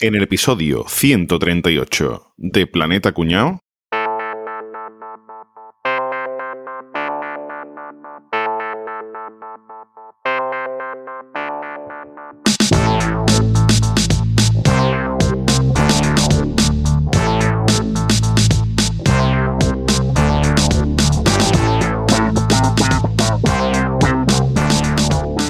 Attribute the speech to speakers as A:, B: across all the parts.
A: En el episodio 138 de Planeta Cuñao.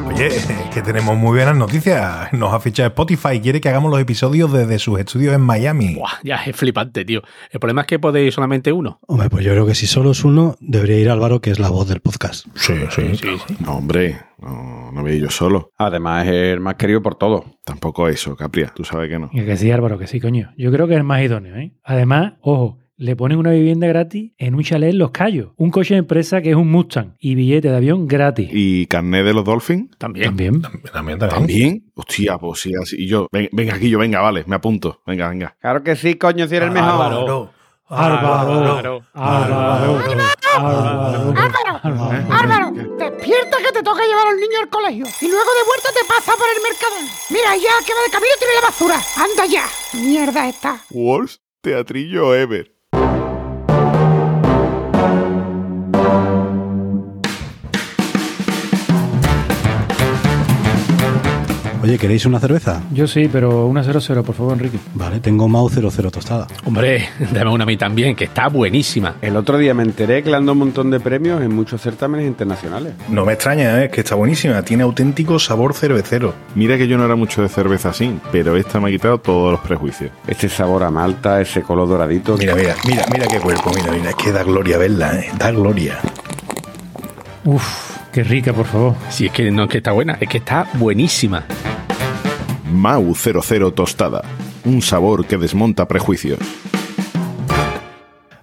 B: Oye, tenemos muy buenas noticias. Nos ha fichado Spotify y quiere que hagamos los episodios desde sus estudios en Miami.
C: Buah, ya es flipante, tío. El problema es que podéis solamente uno.
D: Hombre, pues yo creo que si solo es uno, debería ir Álvaro, que es la voz del podcast.
B: Sí, sí.
C: Sí, sí.
A: No, hombre, no, no voy a ir yo solo.
E: Además, es el más querido por todo.
A: Tampoco eso, Capria. Tú sabes que no.
F: Y que sí, Álvaro, que sí, coño. Yo creo que es el más idóneo, ¿eh? Además, ojo, le ponen una vivienda gratis en un chalet en Los Cayos. Un coche de empresa que es un Mustang y billete de avión gratis.
A: ¿Y carnet de los Dolphins?
C: También.
F: También.
B: También, también.
A: ¿También? Hostia, pues sí, así. Y yo, ven- venga, aquí yo, venga, vale, me apunto. Venga, venga.
E: Claro que sí, coño, si eres el mejor.
B: Álvaro.
F: Álvaro. Álvaro. Álvaro.
G: Álvaro, Álvaro, despierta que te toca llevar al niño al colegio y luego de vuelta te pasa por el mercadón. Mira, ya que va de camino tiene la basura. Anda ya. Mierda esta.
A: Worst teatrillo ever.
D: Oye, ¿queréis una cerveza?
F: Yo sí, pero una 0-0, por favor, Enrique.
D: Vale, tengo Mau 00 tostada.
C: Hombre, dame una a mí también, que está buenísima.
E: El otro día me enteré que le han dado un montón de premios en muchos certámenes internacionales.
B: No me extraña, ¿eh? es que está buenísima. Tiene auténtico sabor cervecero.
A: Mira que yo no era mucho de cerveza así, pero esta me ha quitado todos los prejuicios.
E: Ese sabor a malta, ese color doradito.
B: Mira, mira, mira, mira qué cuerpo. Mira, mira, es que da gloria verla, ¿eh? Da gloria.
F: Uf, qué rica, por favor.
C: Si es que no es que está buena, es que está buenísima.
A: Mau 00 tostada. Un sabor que desmonta prejuicios.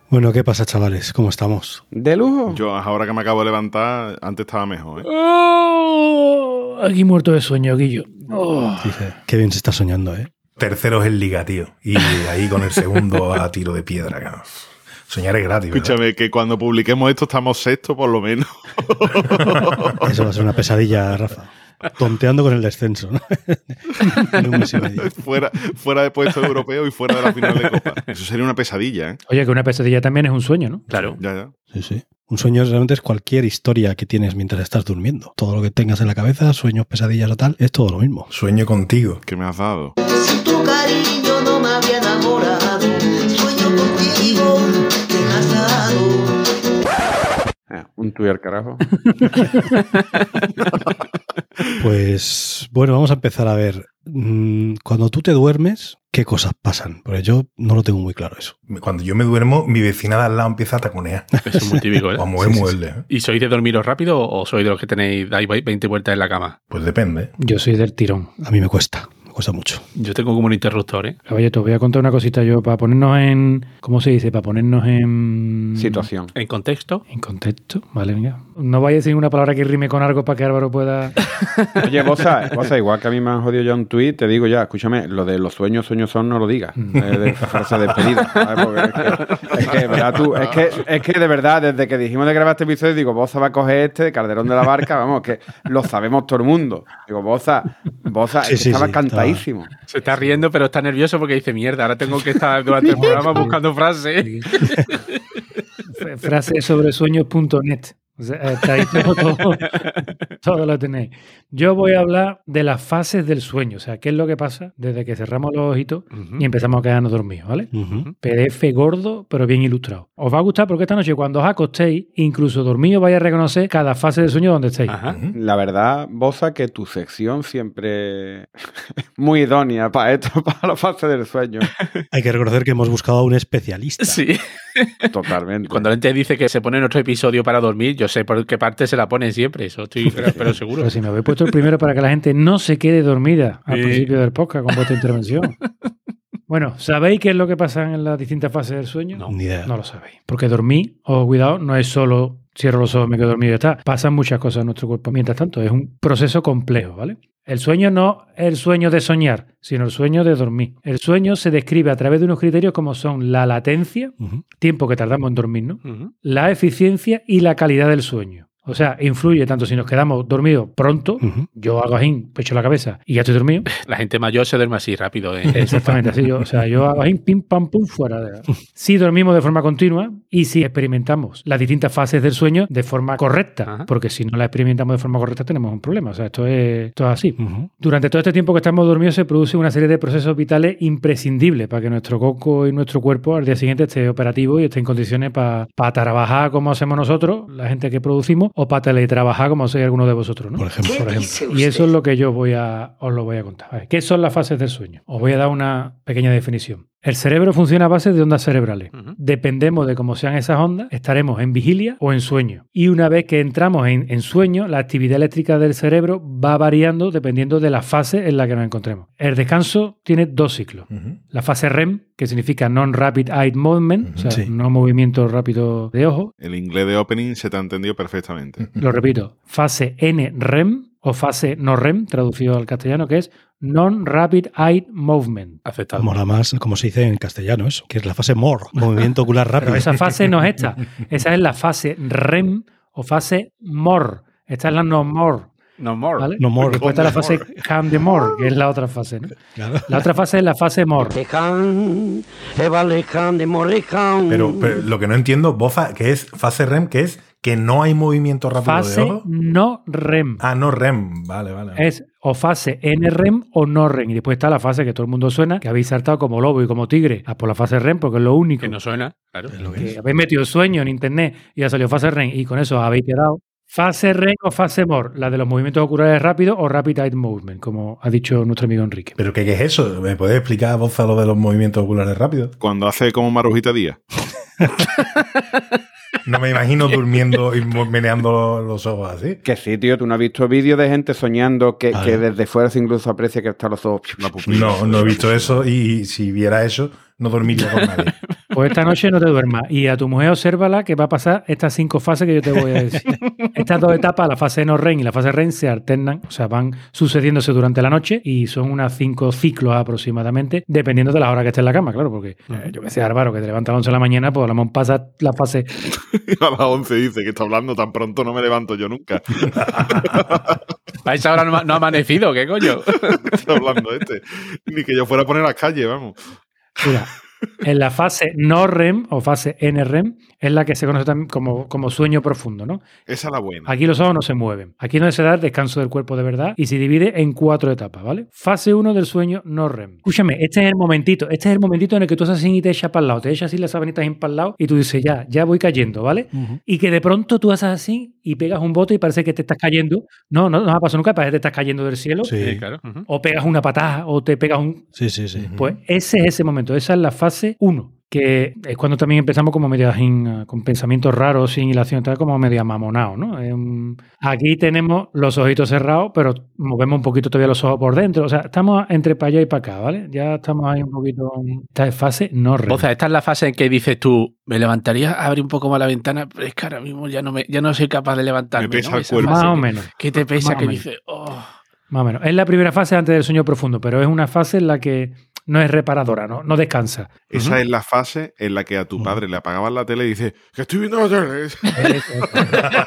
D: Bueno, ¿qué pasa, chavales? ¿Cómo estamos?
E: De lujo.
A: Yo ahora que me acabo de levantar, antes estaba mejor, ¿eh?
F: Oh, aquí muerto de sueño, Guillo. Oh.
D: Dice, qué bien se está soñando, ¿eh?
B: Tercero es el liga, tío. Y ahí con el segundo a tiro de piedra. cabrón. Soñar es gratis. ¿verdad?
A: Escúchame, que cuando publiquemos esto estamos sexto por lo menos.
D: Eso va a ser una pesadilla, Rafa. Tonteando con el descenso, ¿no?
A: fuera, fuera de puesto europeo y fuera de la final de Copa. Eso sería una pesadilla, ¿eh?
F: Oye, que una pesadilla también es un sueño, ¿no?
C: Claro.
A: Ya, ya.
D: Sí, sí. Un sueño realmente es cualquier historia que tienes mientras estás durmiendo. Todo lo que tengas en la cabeza, sueños, pesadillas o tal, es todo lo mismo.
B: Sueño contigo.
A: ¿Qué me has dado?
H: Si tu cariño no me había enamorado, sueño contigo,
E: Ah, un tuyo al carajo.
D: Pues bueno, vamos a empezar a ver. mm, Cuando tú te duermes, ¿qué cosas pasan? Porque yo no lo tengo muy claro eso.
B: Cuando yo me duermo, mi vecina de al lado empieza a taconear.
C: Eso es muy típico, ¿eh?
B: O a mover
D: Sí, sí,
B: muebles. ¿eh?
C: ¿Y sois de dormiros rápido o sois de los que tenéis, dais 20 vueltas en la cama?
B: Pues depende.
F: Yo soy del tirón.
D: A mí me cuesta, cuesta mucho.
C: Yo tengo como un interruptor, ¿eh?
F: Te voy a contar una cosita yo para ponernos en. ¿Cómo se dice? Para ponernos en.
E: Situación.
C: En contexto,
F: En contexto. Vale, venga. No vaya a decir una palabra que rime con algo para que Álvaro pueda.
E: Oye, Bosa, Bosa, igual que a mí me han jodido ya un tuit, te digo ya, escúchame, lo de los sueños, sueños son, no lo digas.
F: Mm.
E: Eh, de frase de despedida. Es que, es que, ¿verdad, tú? Es que, es que de verdad, desde que dijimos de grabar este episodio, digo, Bosa va a coger este de Calderón de la Barca, vamos, que lo sabemos todo el mundo. Digo, Bosa, Bosa, es
D: Sí,
E: que
D: sí,
E: estaba
D: sí,
C: se está riendo, pero está nervioso porque dice, mierda, ahora tengo que estar durante el programa buscando frases.
F: F- Frase sobre sueños.net. O sea, está ahí todo, todo, todo lo tenéis. Yo voy a hablar de las fases del sueño. O sea, qué es lo que pasa desde que cerramos los ojitos y empezamos a quedarnos dormidos, ¿vale? PDF gordo, pero bien ilustrado. Os va a gustar porque esta noche, cuando os acostéis, incluso dormidos, vais a reconocer cada fase del sueño donde estéis.
C: Ajá.
E: La verdad, Bosa, que tu sección siempre es muy idónea para esto, para la fase del sueño.
D: Hay que reconocer que hemos buscado a un especialista.
C: Sí.
E: Totalmente.
C: Cuando la gente dice que se pone en otro episodio para dormir, yo sé por qué parte se la pone siempre, eso estoy pero seguro.
F: Pero si me habéis puesto el primero para que la gente no se quede dormida al
C: Sí.
F: principio del podcast con vuestra intervención. Bueno, ¿sabéis qué es lo que pasa en las distintas fases del sueño?
C: No.
D: Ni idea.
F: No lo sabéis. Porque dormir, ojo, cuidado, no es solo cierro los ojos, me quedo dormido y ya está. Pasan muchas cosas en nuestro cuerpo. Mientras tanto, es un proceso complejo, ¿vale? El sueño no es el sueño de soñar, sino el sueño de dormir. El sueño se describe a través de unos criterios como son la latencia, tiempo que tardamos en dormir, ¿no? La eficiencia y la calidad del sueño. O sea, influye tanto si nos quedamos dormidos pronto,
D: Ujú.
F: yo hago así, pecho la cabeza y ya estoy dormido.
C: La gente mayor se duerme así rápido. ¿eh?
F: Exactamente, así yo, o sea, yo hago así, pim, pam, pum, fuera. De... Si dormimos de forma continua y si experimentamos las distintas fases del sueño de forma correcta,
C: Ajá.
F: porque si no la experimentamos de forma correcta tenemos un problema. O sea, esto es, esto es así.
D: Ujú.
F: Durante todo este tiempo que estamos dormidos se produce una serie de procesos vitales imprescindibles para que nuestro coco y nuestro cuerpo al día siguiente esté operativo y esté en condiciones para trabajar como hacemos nosotros, la gente que producimos, o para teletrabajar como hacéis alguno de vosotros, ¿no?
D: Por ejemplo.
F: Por ejemplo. Y eso es lo que yo voy a, os lo voy a contar. A ver, ¿Qué son las fases del sueño? Os voy a dar una pequeña definición. El cerebro funciona a base de ondas cerebrales. Dependemos de cómo sean esas ondas, estaremos en vigilia o en sueño. Y una vez que entramos en, en sueño, la actividad eléctrica del cerebro va variando dependiendo de la fase en la que nos encontremos. El descanso tiene dos ciclos. La fase REM, que significa Non-Rapid Eye Movement, o sea,
D: Sí.
F: no movimiento rápido de ojo.
A: El inglés de opening se te ha entendido perfectamente.
F: Lo repito, fase NREM o fase no REM, traducido al castellano, que es Non-Rapid Eye Movement.
C: Aceptado.
D: Mola más, como se dice en castellano, eso, que es la fase MOR, movimiento ocular rápido.
F: Pero esa fase no es esta. Esa es la fase REM o fase MOR. Esta es la no more.
C: No more.
F: ¿vale?
D: No more.
F: Después está la fase CAM de more, que es la otra fase. ¿no?
D: Claro.
F: La otra fase es la fase MOR.
I: Morejan.
B: Pero, pero lo que no entiendo, Boza, que es fase REM, que es que no hay movimiento rápido de
F: Fase
B: ojo.
F: no REM.
B: Ah, no REM. Vale, vale.
F: Es o fase NREM o no REM. Y después está la fase que todo el mundo suena, que habéis saltado como lobo y como tigre, a por la fase REM, porque es lo único.
C: Que no suena, claro.
D: Es lo que
F: que
D: es.
F: habéis metido sueño en internet y ya salió fase REM y con eso habéis quedado. Fase REM o fase MOR, la de los movimientos oculares rápidos o Rapid Eye Movement, como ha dicho nuestro amigo Enrique.
B: ¿Pero qué, qué es eso? ¿Me puedes explicar, Boza, lo de los movimientos oculares rápidos?
A: Cuando hace como Marujita Díaz.
B: No me imagino durmiendo y meneando los ojos así.
E: Que sí, tío, tú no has visto vídeos de gente soñando que, que desde fuera se incluso aprecia que están los ojos.
A: La pupila.
B: No, no he visto eso y si viera eso, no dormiría con nadie.
F: Pues esta noche no te duermas y a tu mujer obsérvala que va a pasar estas cinco fases que yo te voy a decir. Estas dos etapas, la fase no REM y la fase REM, se alternan, o sea, van sucediéndose durante la noche y son unas cinco ciclos aproximadamente, dependiendo de la hora que estés en la cama, claro, porque eh, yo que sé, Álvaro, que te levantas a las 11 de la mañana, pues a lo mejor pasa la fase
A: A las 11 dice que está hablando tan pronto no me levanto yo nunca.
C: A esa hora no, ha- no ha amanecido, ¿qué coño?
A: está hablando este. Ni que yo fuera a poner las calles, vamos.
F: Mira, en la fase no REM o fase NREM es la que se conoce también como, como sueño profundo, ¿no?
A: Esa es la buena.
F: Aquí los ojos no se mueven. Aquí no se da descanso del cuerpo de verdad y se divide en cuatro etapas, ¿vale? Fase 1 del sueño no REM. Escúchame, este es el momentito, este es el momentito en el que tú haces así y te echas para el lado, te echas así las sabanitas en para el lado y tú dices, ya, ya voy cayendo, ¿vale?
D: Ujú.
F: Y que de pronto tú haces así y pegas un bote y parece que te estás cayendo. No, no, no ha pasado nunca, parece que te estás cayendo del cielo.
A: Sí,
D: Sí,
A: claro.
F: O pegas una patada o te pegas un,
D: sí, sí. sí.
F: pues ese es ese momento, esa es la fase 1, que es cuando también empezamos como medio sin, eh, con pensamientos raros, sin hilación, tal, como medio mamonado, ¿no? Aquí tenemos los ojitos cerrados, pero movemos un poquito todavía los ojos por dentro. O sea, estamos entre para allá y para acá, ¿vale? Ya estamos ahí un poquito. Esta es fase no REM.
C: O sea, esta es la fase en que dices tú, me levantaría a abrir un poco más la ventana, pero es que ahora mismo ya no, me, ya no soy capaz de levantarme.
A: Me pesa
C: ¿no?
A: el cuerpo.
C: fase
F: Más o
C: que-
F: menos.
C: Que te pesa,
F: Más
C: que dices, oh.
F: Más o menos. Es la primera fase antes del sueño profundo, pero es una fase en la que no es reparadora, ¿no? No descansa.
A: Esa es la fase en la que a tu padre le apagaban la tele y dices, que estoy viendo la tele.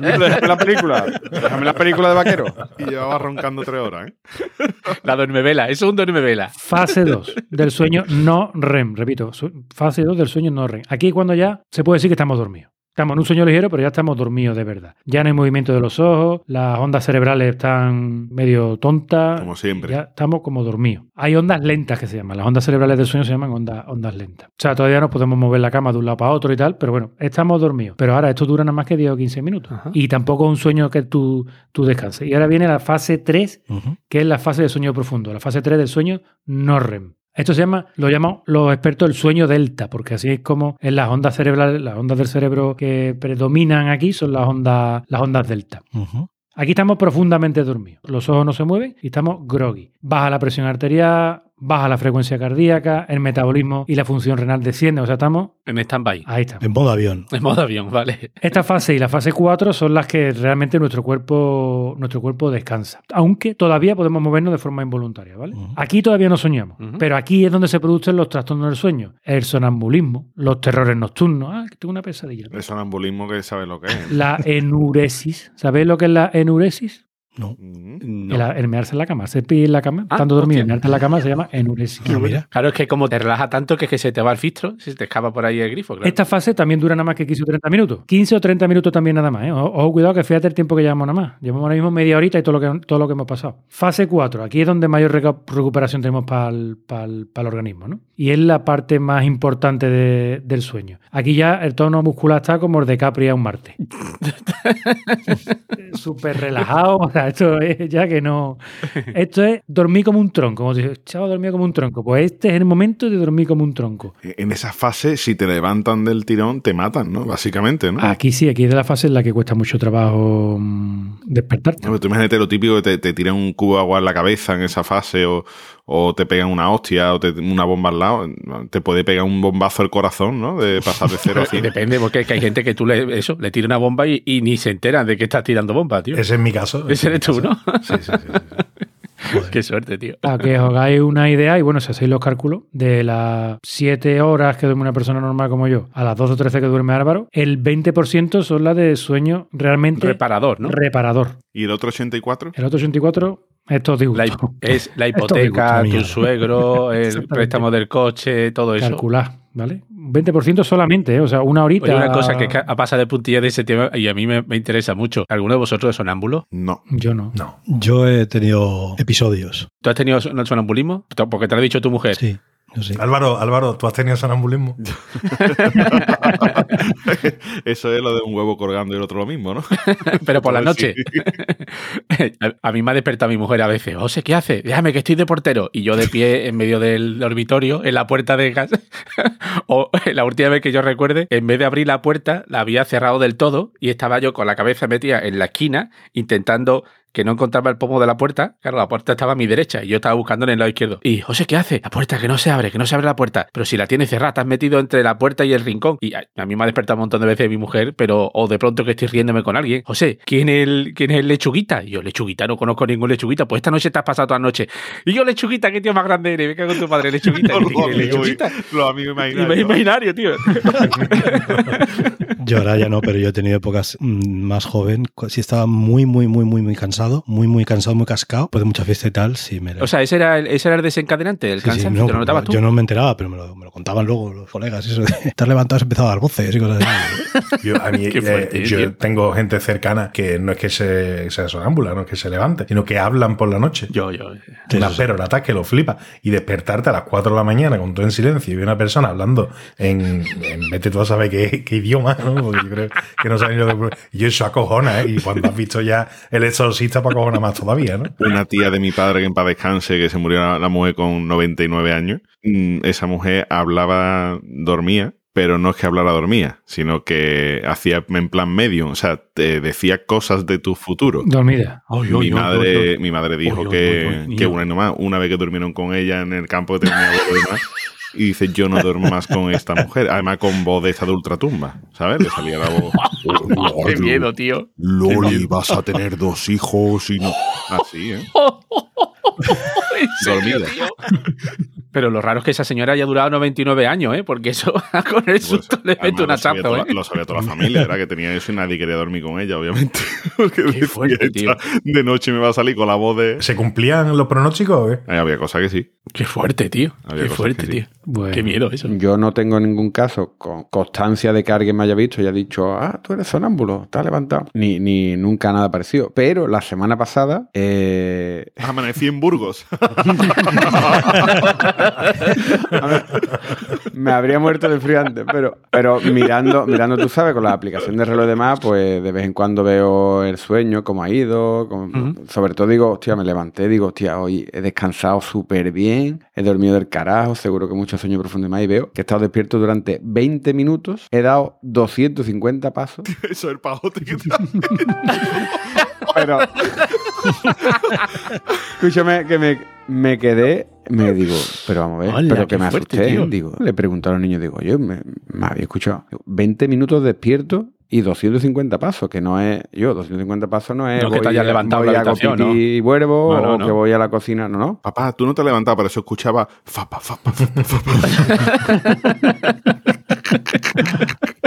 E: Déjame la película. Déjame la película de vaquero.
A: y llevaba roncando tres horas, ¿eh?
C: La duermevela, eso es un duermevela.
F: Fase 2 del sueño no REM. Repito, su- fase 2 del sueño no REM. Aquí cuando ya se puede decir que estamos dormidos. Estamos en un sueño ligero, pero ya estamos dormidos de verdad. Ya no hay movimiento de los ojos, las ondas cerebrales están medio tontas.
A: Como siempre.
F: Ya estamos como dormidos. Hay ondas lentas que se llaman. Las ondas cerebrales del sueño se llaman ondas, ondas lentas. O sea, todavía no podemos mover la cama de un lado para otro y tal, pero bueno, estamos dormidos. Pero ahora esto dura nada más que 10 o 15 minutos.
C: Ajá.
F: Y tampoco es un sueño que tú, tú descanses. Y ahora viene la fase 3
D: Ujú.
F: que es la fase del sueño profundo, la fase 3 del sueño no REM. Esto se llama, lo llaman los expertos el sueño delta, porque así es como en las ondas cerebrales, las ondas del cerebro que predominan aquí son las ondas, las ondas delta. Aquí estamos profundamente dormidos. Los ojos no se mueven y estamos groggy. Baja la presión arterial, baja la frecuencia cardíaca, el metabolismo y la función renal desciende. O sea, estamos
C: En stand-by.
F: ahí está.
D: En modo avión.
C: En modo avión, vale.
F: Esta fase y la fase 4 son las que realmente nuestro cuerpo, nuestro cuerpo descansa. Aunque todavía podemos movernos de forma involuntaria, ¿vale? Aquí todavía no soñamos, pero aquí es donde se producen los trastornos del sueño, el sonambulismo, los terrores nocturnos. Ah, que tengo una pesadilla.
J: El sonambulismo que sabe lo que es.
F: La enuresis. ¿Sabéis lo que es la enuresis?
D: No.
J: Mm.
C: No.
F: El, el mearse en la cama. Se pide en la cama,
C: Ah,
F: estando dormido y
C: hostia.
F: mearte en la cama se llama enuresis.
D: Ah, mira.
C: Claro, es que como te relaja tanto que es que se te va el filtro, se te escapa por ahí el grifo. Claro.
F: Esta fase también dura nada más que 15 o 30 minutos. 15 o 30 minutos también nada más. ¿eh? Ojo, cuidado que fíjate el tiempo que llevamos nada más. Llevamos ahora mismo media horita y todo lo que, todo lo que hemos pasado. Fase 4. Aquí es donde mayor recuperación tenemos para el, para el- para el organismo. ¿no? Y es la parte más importante de- del sueño. Aquí ya el tono muscular está como el de Capri a un Marte. Súper relajado. O sea, esto es ya que no... Esto es dormir como un tronco. Como si chaval dormía como un tronco. Pues este es el momento de dormir como un tronco.
J: En esa fase, si te levantan del tirón, te matan, ¿no? Básicamente, ¿no?
F: Aquí sí, aquí es de la fase en la que cuesta mucho trabajo mm, despertarte.
J: No, pero tú imagínate lo típico que te, te tiran un cubo de agua en la cabeza en esa fase o, o te pegan una hostia o te, una bomba al lado. Te puede pegar un bombazo al corazón, ¿no? De pasar de cero a cien.
C: depende, porque es que hay gente que tú le, eso, le tira una bomba y, y ni se enteran de que estás tirando bomba, tío.
B: Ese es mi caso.
C: Ese eres
B: es mi
C: tú,
B: caso.
C: ¿no?
B: Sí, sí, sí. sí.
C: Qué suerte, tío.
F: Para que os hagáis una idea, y bueno, si hacéis los cálculos, de las 7 horas que duerme una persona normal como yo, a las 12 o 13 que duerme Álvaro, el 20% son las de sueño realmente
C: Reparador, ¿no?
F: reparador.
J: ¿Y el otro 84?
F: El otro 84 es todo disgusto.
C: La hi- es la
F: Esto
C: hipoteca, tu suegro, el préstamo del coche, todo eso.
F: Calcular, ¿vale? 20% solamente, ¿eh? o sea, una horita.
C: Oye, una cosa que pasa de puntilla de ese tema y a mí me, me interesa mucho. ¿Alguno de vosotros es sonámbulo?
J: No.
F: Yo no.
B: No.
D: Yo he tenido episodios.
C: ¿Tú has tenido son- sonambulismo? Porque te lo ha dicho tu mujer.
D: Sí,
B: Álvaro, Álvaro, ¿tú has tenido sonambulismo?
J: Eso es lo de un huevo colgando y el otro lo mismo, ¿no?
C: Pero por la
J: Pues sí.
C: noche. a, a mí me ha despertado mi mujer a veces. José, ¿qué hace? Déjame que estoy de portero. Y yo de pie en medio del dormitorio, en la puerta de casa. o la última vez que yo recuerde, en vez de abrir la puerta, la había cerrado del todo y estaba yo con la cabeza metida en la esquina intentando que no encontraba el pomo de la puerta. Claro, la puerta estaba a mi derecha y yo estaba buscando en el lado izquierdo. Y, José, ¿qué hace? La puerta, que no se abre, que no se abre la puerta. Pero si la tiene cerrada, te has metido entre la puerta y el rincón. Y a, a mí me ha despertado un montón de veces mi mujer, pero o de pronto que estoy riéndome con alguien. José, ¿quién es el, quién es el lechuguita? Y yo, lechuguita, no conozco ningún lechuguita. Pues esta noche te has pasado toda la noche. Y yo, lechuguita, qué tío más grande eres. Me cago en tu padre, lechuguita.
J: los, amigos,
C: lechuguita.
J: los amigos
C: Y
J: imaginarios.
C: me imaginario, tío.
D: Yo ahora ya no, pero yo he tenido épocas mm, más joven. Si estaba muy, muy, muy, muy, muy cansado, muy, muy cansado, muy cascado, pues de mucha fiesta y tal, sí me
C: O sea, ese era el, ese era el desencadenante, el
D: Sí, sí,
C: cansancio.
D: no,
C: ¿Te lo notabas tú?
D: Yo no me enteraba, pero me lo, me lo contaban luego los colegas. Eso de estar levantado has empezado a dar voces y cosas así.
B: Yo, a mí,
C: Qué
B: eh,
C: fuerte,
B: yo
C: tío.
B: tengo gente cercana que no es que se, sea sonámbula, no es que se levante, sino que hablan por la noche.
C: Yo, yo.
D: Sí,
B: Una
D: sí, sí.
B: perorata que lo flipa. Y despertarte a las 4 de la mañana con todo en silencio y una persona hablando en, en vete tú a saber qué, qué idioma, ¿no? Porque yo creo que no saben lo que. Y yo eso acojona, ¿eh? Y cuando has visto ya el exorcista, acojona más todavía, ¿no?
J: Una tía de mi padre que en paz descanse, que se murió la, la mujer con 99 años. mm, Esa mujer hablaba, dormía, pero no es que hablara dormía, sino que hacía en plan medio, o sea, te decía cosas de tu futuro.
F: Dormida.
J: mi, madre, mi madre dijo
C: Oy, oy,
J: que,
C: oy, oy,
J: que una, nomás, una vez que durmieron con ella en el campo de y dice, yo no duermo más con esta mujer. Además con voz de esta de ultratumba, ¿sabes? Le salía la voz.
C: Qué miedo, tío.
J: Loli, vas a tener dos hijos y no... Así, ¿eh?
C: ¿En serio,
J: Dormida.
C: Pero lo raro es que esa señora haya durado 99 años, ¿eh? Porque eso con el susto le
J: Pues, Además,
C: mete un
J: lo sabía
C: hachazo,
J: toda-
C: ¿eh?
J: Lo sabía toda la familia, era que tenía eso y nadie quería dormir con ella, obviamente. Porque decía,
C: fuerte, tío.
J: "Esta De noche me va a salir con la voz de...
B: ¿Se cumplían los pronósticos o qué?
J: Ahí había cosas que sí.
C: Qué fuerte, tío.
J: Había
C: Qué fuerte,
J: sí.
C: tío.
F: Bueno.
C: Qué miedo eso.
E: Yo no tengo ningún caso con constancia de que alguien me haya visto y haya dicho, ah, tú eres sonámbulo, estás levantado. Ni, ni nunca nada parecido. Pero la semana pasada, eh,
J: Amanecí en Burgos.
E: Ver, me habría muerto de frío antes, pero, pero mirando, mirando, tú sabes, con la aplicación de reloj y demás, pues de vez en cuando veo el sueño, cómo ha ido. cómo- Sobre todo digo, hostia, me levanté, digo, hostia, hoy he descansado súper bien, he dormido del carajo, seguro que mucho sueño profundo y más, y veo que he estado despierto durante 20 minutos, he dado 250 pasos,
J: Eso es el pajote que te
E: pero... Escúchame, que me, me quedé me digo, pero vamos a ver,
C: Hola,
E: pero
C: qué
E: que me
C: fuerte,
E: asusté.
C: tío.
E: Digo, le pregunté a los niños, digo, yo me, me había escuchado 20 minutos despierto y 250 pasos, que no es, yo, 250 pasos no es
C: No, que te hayas levantado
E: voy y vuelvo
C: No, no,
E: o
C: no.
E: que voy a la cocina, no, no.
J: Papá, tú no te has levantado, pero eso escuchaba fapa, fapa, fapa, fapa.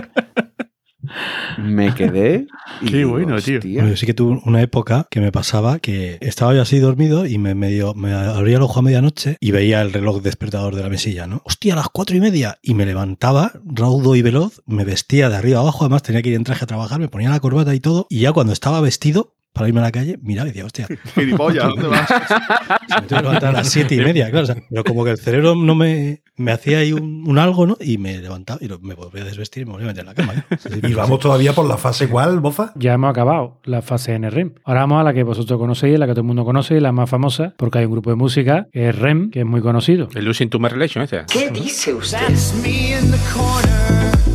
E: Me quedé y
C: Qué
E: digo,
C: bueno, tío.
D: Yo sí que tuve una época que me pasaba que estaba yo así dormido y me medio me abría el ojo a medianoche y veía el reloj despertador de la mesilla, ¿no? Hostia, a las cuatro y media. Y me levantaba, raudo y veloz, me vestía de arriba a abajo, además tenía que ir en traje a trabajar, me ponía la corbata y todo. Y ya cuando estaba vestido para irme a la calle, miraba y decía, hostia,
J: Gilipollas, ¿dónde vas?
D: se me tengo que levantar a las siete y media, claro. o sea, pero como que el cerebro no me, me hacía ahí un, un algo, ¿no? Y me levantaba y me volvía a desvestir y me volvía a meter en la cama. ¿no? Sí, sí,
B: Y
D: sí.
B: vamos todavía por la fase cuál, Boza.
F: Ya hemos acabado la fase NREM. Ahora vamos a la que vosotros conocéis, la que todo el mundo conoce, la más famosa, porque hay un grupo de música que es REM, que es muy conocido.
C: El Losing to My Relation, ese.
H: ¿Qué dice usted?
K: That's me in the corner.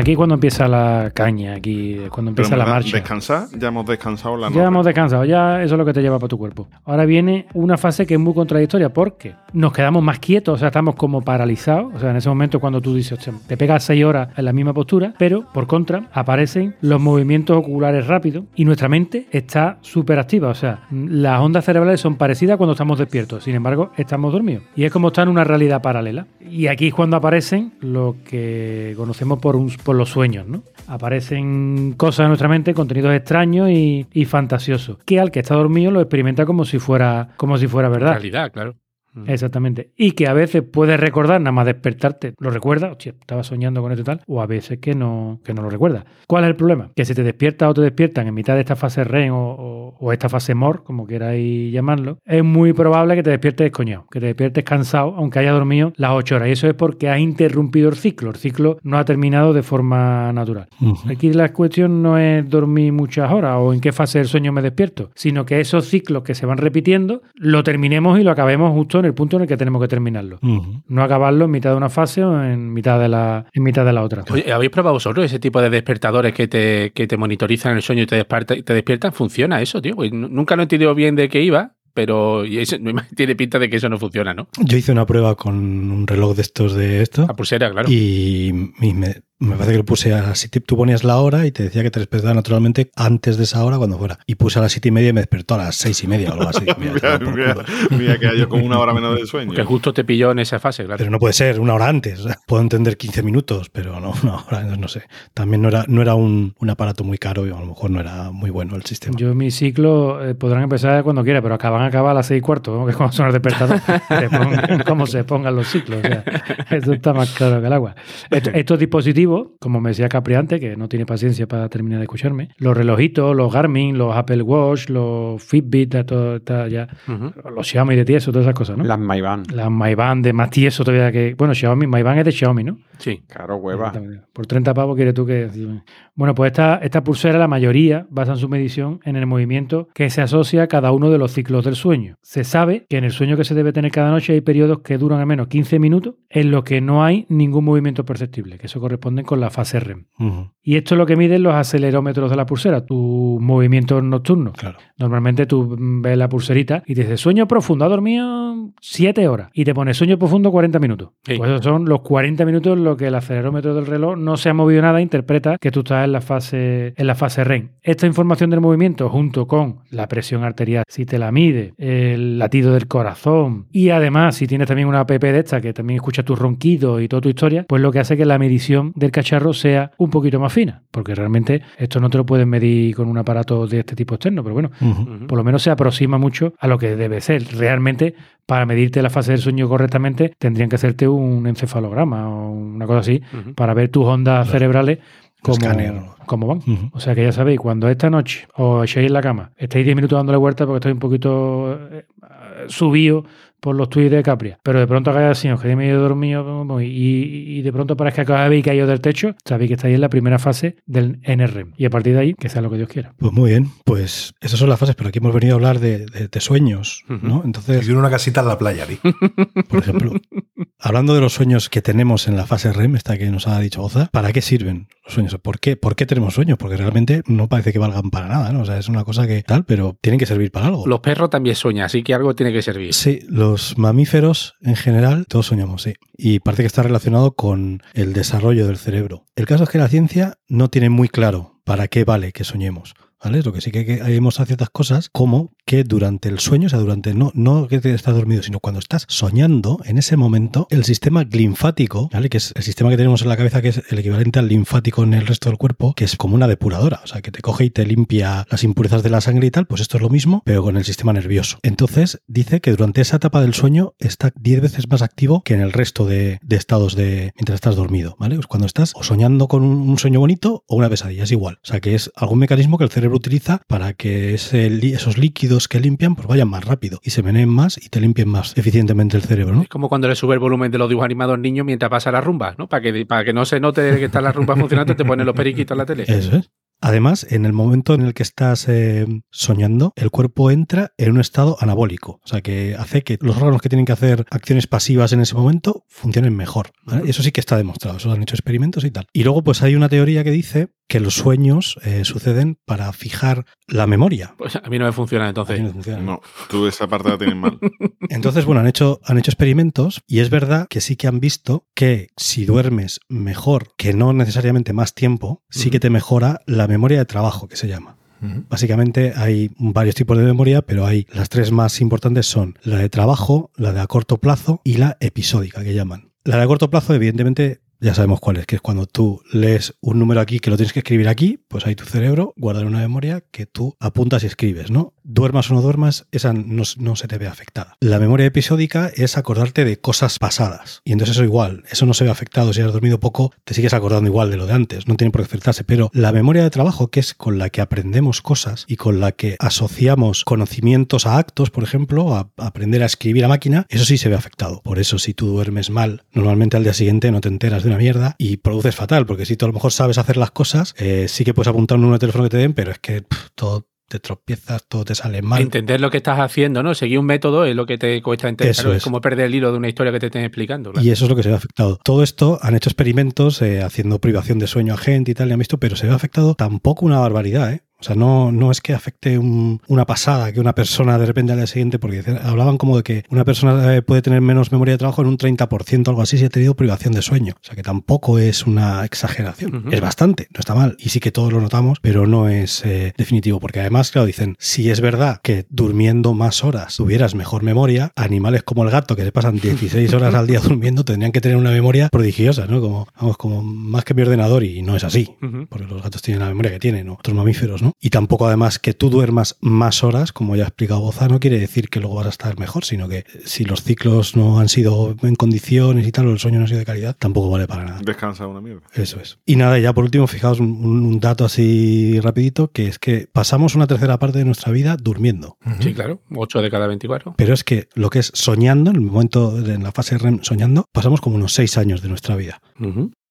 F: Aquí cuando empieza la caña, aquí es cuando empieza la marcha.
J: Descansar, ya hemos descansado la
F: Ya
J: noche.
F: hemos descansado, ya eso es lo que te lleva para tu cuerpo. Ahora viene una fase que es muy contradictoria porque nos quedamos más quietos, o sea, estamos como paralizados. O sea, en ese momento cuando tú dices, "Hostia, te pegas seis horas en la misma postura, pero por contra aparecen los movimientos oculares rápidos y nuestra mente está súper activa. O sea, las ondas cerebrales son parecidas cuando estamos despiertos, sin embargo, estamos dormidos. Y es como estar en una realidad paralela. Y aquí es cuando aparecen lo que conocemos por, un- por los sueños, ¿no? Aparecen cosas en nuestra mente, contenidos extraños y, y fantasiosos, que al que está dormido lo experimenta como si fuera, como si fuera verdad.
C: realidad, claro.
F: Exactamente. Y que a veces puedes recordar, nada más despertarte, lo recuerdas, hostia, estaba soñando con esto y tal, o a veces que no, que no lo recuerdas. ¿Cuál es el problema? Que si te despiertas o te despiertan en mitad de esta fase REM o, o- o esta fase MOR, como queráis llamarlo, es muy probable que te despiertes descoñado, que te despiertes cansado, aunque hayas dormido las 8 horas. Y eso es porque has interrumpido el ciclo. El ciclo no ha terminado de forma natural. Aquí la cuestión no es dormir muchas horas o en qué fase del sueño me despierto, sino que esos ciclos que se van repitiendo lo terminemos y lo acabemos justo en el punto en el que tenemos que terminarlo. No acabarlo en mitad de una fase o en mitad de la, en mitad de la otra.
C: Oye, ¿habéis probado vosotros ese tipo de despertadores que te, que te monitorizan el sueño y te, desperta- te despiertan? ¿Funciona eso, tío? Pues nu- nunca lo he entendido bien de qué iba, pero tiene pinta de que eso no funciona, ¿no?
D: Yo hice una prueba con un reloj de estos de esto
C: La pulsera, claro.
D: y, y me, me parece que lo puse a las 7. Tú ponías la hora y te decía que te despertaba naturalmente antes de esa hora cuando fuera. Y puse a las 7 y media y me despertó a las 6 y media o algo así. Mira,
J: Mira, mira, que hay con una hora menos de sueño.
C: Que justo te pilló en esa fase, claro.
D: Pero no puede ser una hora antes. Puedo entender 15 minutos, pero no una hora, no sé. También no era, no era un, un aparato muy caro y a lo mejor no era muy bueno el sistema.
F: Yo mi ciclo eh, podrán empezar cuando quiera, pero acaban a acabar a las seis y cuarto, ¿no? que es cuando suena el despertador. Se pongan- cómo se pongan los ciclos. o sea, está más claro que el agua. Esto- estos dispositivos, como me decía Capri antes, que no tiene paciencia para terminar de escucharme, los relojitos, los Garmin, los Apple Watch, los Fitbit, todo, está ya, los Xiaomi de tieso, todas esas cosas, ¿no?
E: Las Maivan.
F: Las Maiban de más tieso todavía que. Bueno, Xiaomi, Maiban es de Xiaomi, ¿no?
C: Sí.
E: Claro, hueva.
F: Por 30 pavos quieres tú que... Bueno, pues esta, esta pulsera, la mayoría basan su medición en el movimiento que se asocia a cada uno de los ciclos del sueño. Se sabe que en el sueño que se debe tener cada noche hay periodos que duran al menos 15 minutos en los que no hay ningún movimiento perceptible, que eso corresponde con la fase REM. Y esto es lo que miden los acelerómetros de la pulsera, tus movimientos nocturnos.
D: claro.
F: Normalmente tú ves la pulserita y te dice sueño profundo, ha dormido 7 horas y te pone sueño profundo 40 minutos.
C: Sí.
F: Pues esos son los 40 minutos en los que el acelerómetro del reloj no se ha movido nada, interpreta que tú estás en la fase en la fase REM. Esta información del movimiento junto con la presión arterial, si te la mide, el latido del corazón y además si tienes también una app de esta que también escucha tus ronquidos y toda tu historia, pues lo que hace que la medición del cacharro sea un poquito más fina, porque realmente esto no te lo puedes medir con un aparato de este tipo externo, pero bueno, por lo menos se aproxima mucho a lo que debe ser. Realmente, para medirte la fase del sueño correctamente, tendrían que hacerte un encefalograma o una cosa así para ver tus ondas cerebrales
D: ¿no?
F: cómo van. O sea que ya sabéis, cuando esta noche os echéis en la cama, estáis 10 minutos dándole vuelta porque estáis un poquito eh, subido por los tweets de Capria, pero de pronto hagáis así, os quedéis medio dormido y, y de pronto parezca que habéis caído del techo, sabéis que estáis en la primera fase del NREM. Y a partir de ahí, que sea lo que Dios quiera.
D: Pues muy bien, pues esas son las fases, pero aquí hemos venido a hablar de, de- de sueños, ¿no? Entonces,
B: Tiene una casita en la playa, di.
D: por ejemplo, hablando de los sueños que tenemos en la fase REM, esta que nos ha dicho Oza, ¿para qué sirven los sueños? ¿Por qué, ¿Por qué tenemos sueños? Porque realmente no parece que valgan para nada, ¿no? O sea, es una cosa que tal, pero tienen que servir para algo.
C: Los perros también sueñan, así que algo tiene que servir.
D: Sí, los mamíferos en general, todos soñamos, sí. Y parece que está relacionado con el desarrollo del cerebro. El caso es que la ciencia no tiene muy claro para qué vale que soñemos. ¿Vale? Lo que sí que que vemos a ciertas cosas como que durante el sueño, o sea, durante no, no que te estás dormido, sino cuando estás soñando, en ese momento, el sistema linfático, ¿vale? Que es el sistema que tenemos en la cabeza, que es el equivalente al linfático en el resto del cuerpo, que es como una depuradora, o sea, que te coge y te limpia las impurezas de la sangre y tal, pues esto es lo mismo, pero con el sistema nervioso. Entonces, dice que durante esa etapa del sueño está 10 veces más activo que en el resto de, estados de mientras estás dormido, ¿vale? Pues cuando estás o soñando con un sueño bonito o una pesadilla, es igual. O sea, que es algún mecanismo que el cerebro utiliza para que ese esos líquidos que limpian pues vayan más rápido y se meneen más y te limpien más eficientemente el cerebro, ¿no?
C: Es como cuando le sube el volumen de los dibujos animados al niño mientras pasa la rumba, ¿no? Para que, para que no se note que está la rumba funcionando, te ponen los periquitos en la tele.
D: Eso es. Además, en el momento en el que estás eh, soñando, el cuerpo entra en un estado anabólico. O sea, que hace que los órganos que tienen que hacer acciones pasivas en ese momento funcionen mejor. ¿vale? Eso sí que está demostrado. Eso lo han hecho experimentos y tal. Y luego, pues hay una teoría que dice que los sueños eh, suceden para fijar la memoria.
C: Pues a mí no me funciona entonces.
D: Así no funciona.
J: No, tú esa parte la tienes mal.
D: Entonces, bueno, han hecho, han hecho experimentos y es verdad que sí que han visto que si duermes mejor, que no necesariamente más tiempo, sí que te mejora la memoria de trabajo, que se llama. Básicamente hay varios tipos de memoria, pero hay las tres más importantes son la de trabajo, la de a corto plazo y la episódica que llaman. La de a corto plazo, evidentemente, ya sabemos cuál es, que es cuando tú lees un número aquí que lo tienes que escribir aquí, pues ahí tu cerebro guarda una memoria que tú apuntas y escribes, ¿no? Duermas o no duermas, esa no, se te ve afectada. La memoria episódica es acordarte de cosas pasadas. Y entonces eso igual, eso no se ve afectado. Si has dormido poco, te sigues acordando igual de lo de antes, no tiene por qué afectarse. Pero la memoria de trabajo, que es con la que aprendemos cosas y con la que asociamos conocimientos a actos, por ejemplo, a aprender a escribir a máquina, eso sí se ve afectado. Por eso, si tú duermes mal, normalmente al día siguiente no te enteras de una mierda y produces fatal, porque si tú a lo mejor sabes hacer las cosas, eh, sí que puedes apuntar un número de teléfono que te den, pero es que pff, todo te tropiezas, todo te sale mal.
C: Entender lo que estás haciendo, ¿no? Seguir un método es lo que te cuesta entender.
D: Eso
C: Claro,
D: es.
C: como perder el hilo de una historia que te estén explicando. claro.
D: Y eso es lo que se ve afectado. Todo esto han hecho experimentos eh, haciendo privación de sueño a gente y tal, y han visto, pero se ve afectado tampoco una barbaridad, ¿eh? O sea, no, no es que afecte un- una pasada, que una persona de repente al día siguiente, porque hablaban como de que una persona eh, puede tener menos memoria de trabajo en un 30% o algo así si ha tenido privación de sueño. O sea, que tampoco es una exageración. Es bastante, no está mal. Y sí que todos lo notamos, pero no es eh, definitivo. Porque además, claro, dicen, si es verdad que durmiendo más horas tuvieras mejor memoria, animales como el gato que se pasan 16 horas al día durmiendo tendrían que tener una memoria prodigiosa, ¿no? Como, vamos, como más que mi ordenador y no es así. Porque los gatos tienen la memoria que tienen, ¿no? Otros mamíferos, ¿no? Y tampoco, además, que tú duermas más horas, como ya ha explicado Boza, no quiere decir que luego vas a estar mejor, sino que si los ciclos no han sido en condiciones y tal, o el sueño no ha sido de calidad, tampoco vale para nada.
J: Descansa una mierda.
D: Eso es. Y nada, ya por último, fijaos un, dato así rapidito, que es que pasamos una tercera parte de nuestra vida durmiendo.
C: Sí, claro. 8 de cada 24.
D: Pero es que lo que es soñando, en el momento, de- en la fase REM soñando, pasamos como unos seis años de nuestra vida.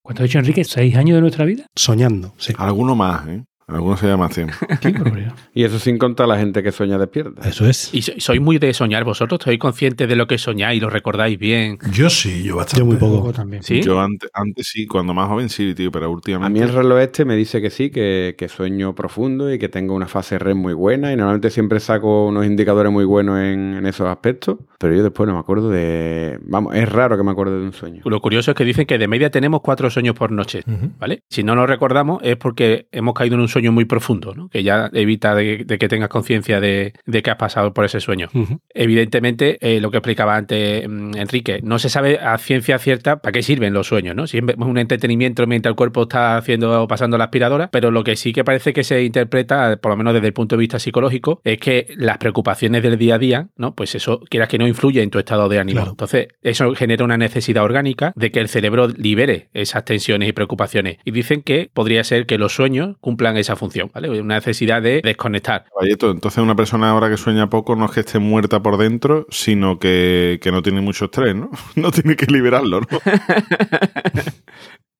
F: ¿Cuánto ha dicho Enrique? ¿Seis años de nuestra vida?
D: Soñando, sí.
J: Alguno más, ¿eh? Alguno se llama 100.
F: Qué.
E: Y eso sin contar la gente que sueña despierta.
D: Eso es.
C: Y so- sois muy de soñar vosotros. ¿Sois conscientes de lo que soñáis? ¿Lo recordáis bien?
B: Yo sí, yo bastante.
D: Yo muy
F: Poco
D: poco.
F: también.
C: ¿Sí?
J: Yo antes, antes sí, cuando más joven sí, tío, pero
E: A
J: últimamente.
E: mí el reloj este me dice que sí, que, que sueño profundo y que tengo una fase REM muy buena y normalmente siempre saco unos indicadores muy buenos en, en esos aspectos, pero yo después no me acuerdo de... Vamos, es raro que me acuerde de un sueño.
C: Lo curioso es que dicen que de media tenemos cuatro sueños por noche. ¿vale? Si no lo recordamos es porque hemos caído en un sueño muy profundo, ¿no? Que ya evita de, de que tengas conciencia de, de que has pasado por ese sueño. Evidentemente, eh, lo que explicaba antes mm, Enrique, no se sabe a ciencia cierta para qué sirven los sueños, ¿no? Siempre es un entretenimiento mientras el cuerpo está haciendo pasando la aspiradora, pero lo que sí que parece que se interpreta, por lo menos desde el punto de vista psicológico, es que las preocupaciones del día a día, ¿no? Pues eso, quieras que no influye en tu estado de ánimo.
D: Claro.
C: Entonces, eso genera una necesidad orgánica de que el cerebro libere esas tensiones y preocupaciones. Y dicen que podría ser que los sueños cumplan esa esa función, ¿vale? Una necesidad de desconectar.
J: Entonces una persona ahora que sueña poco no es que esté muerta por dentro, sino que, que no tiene mucho estrés, ¿no? No tiene que liberarlo, ¿no?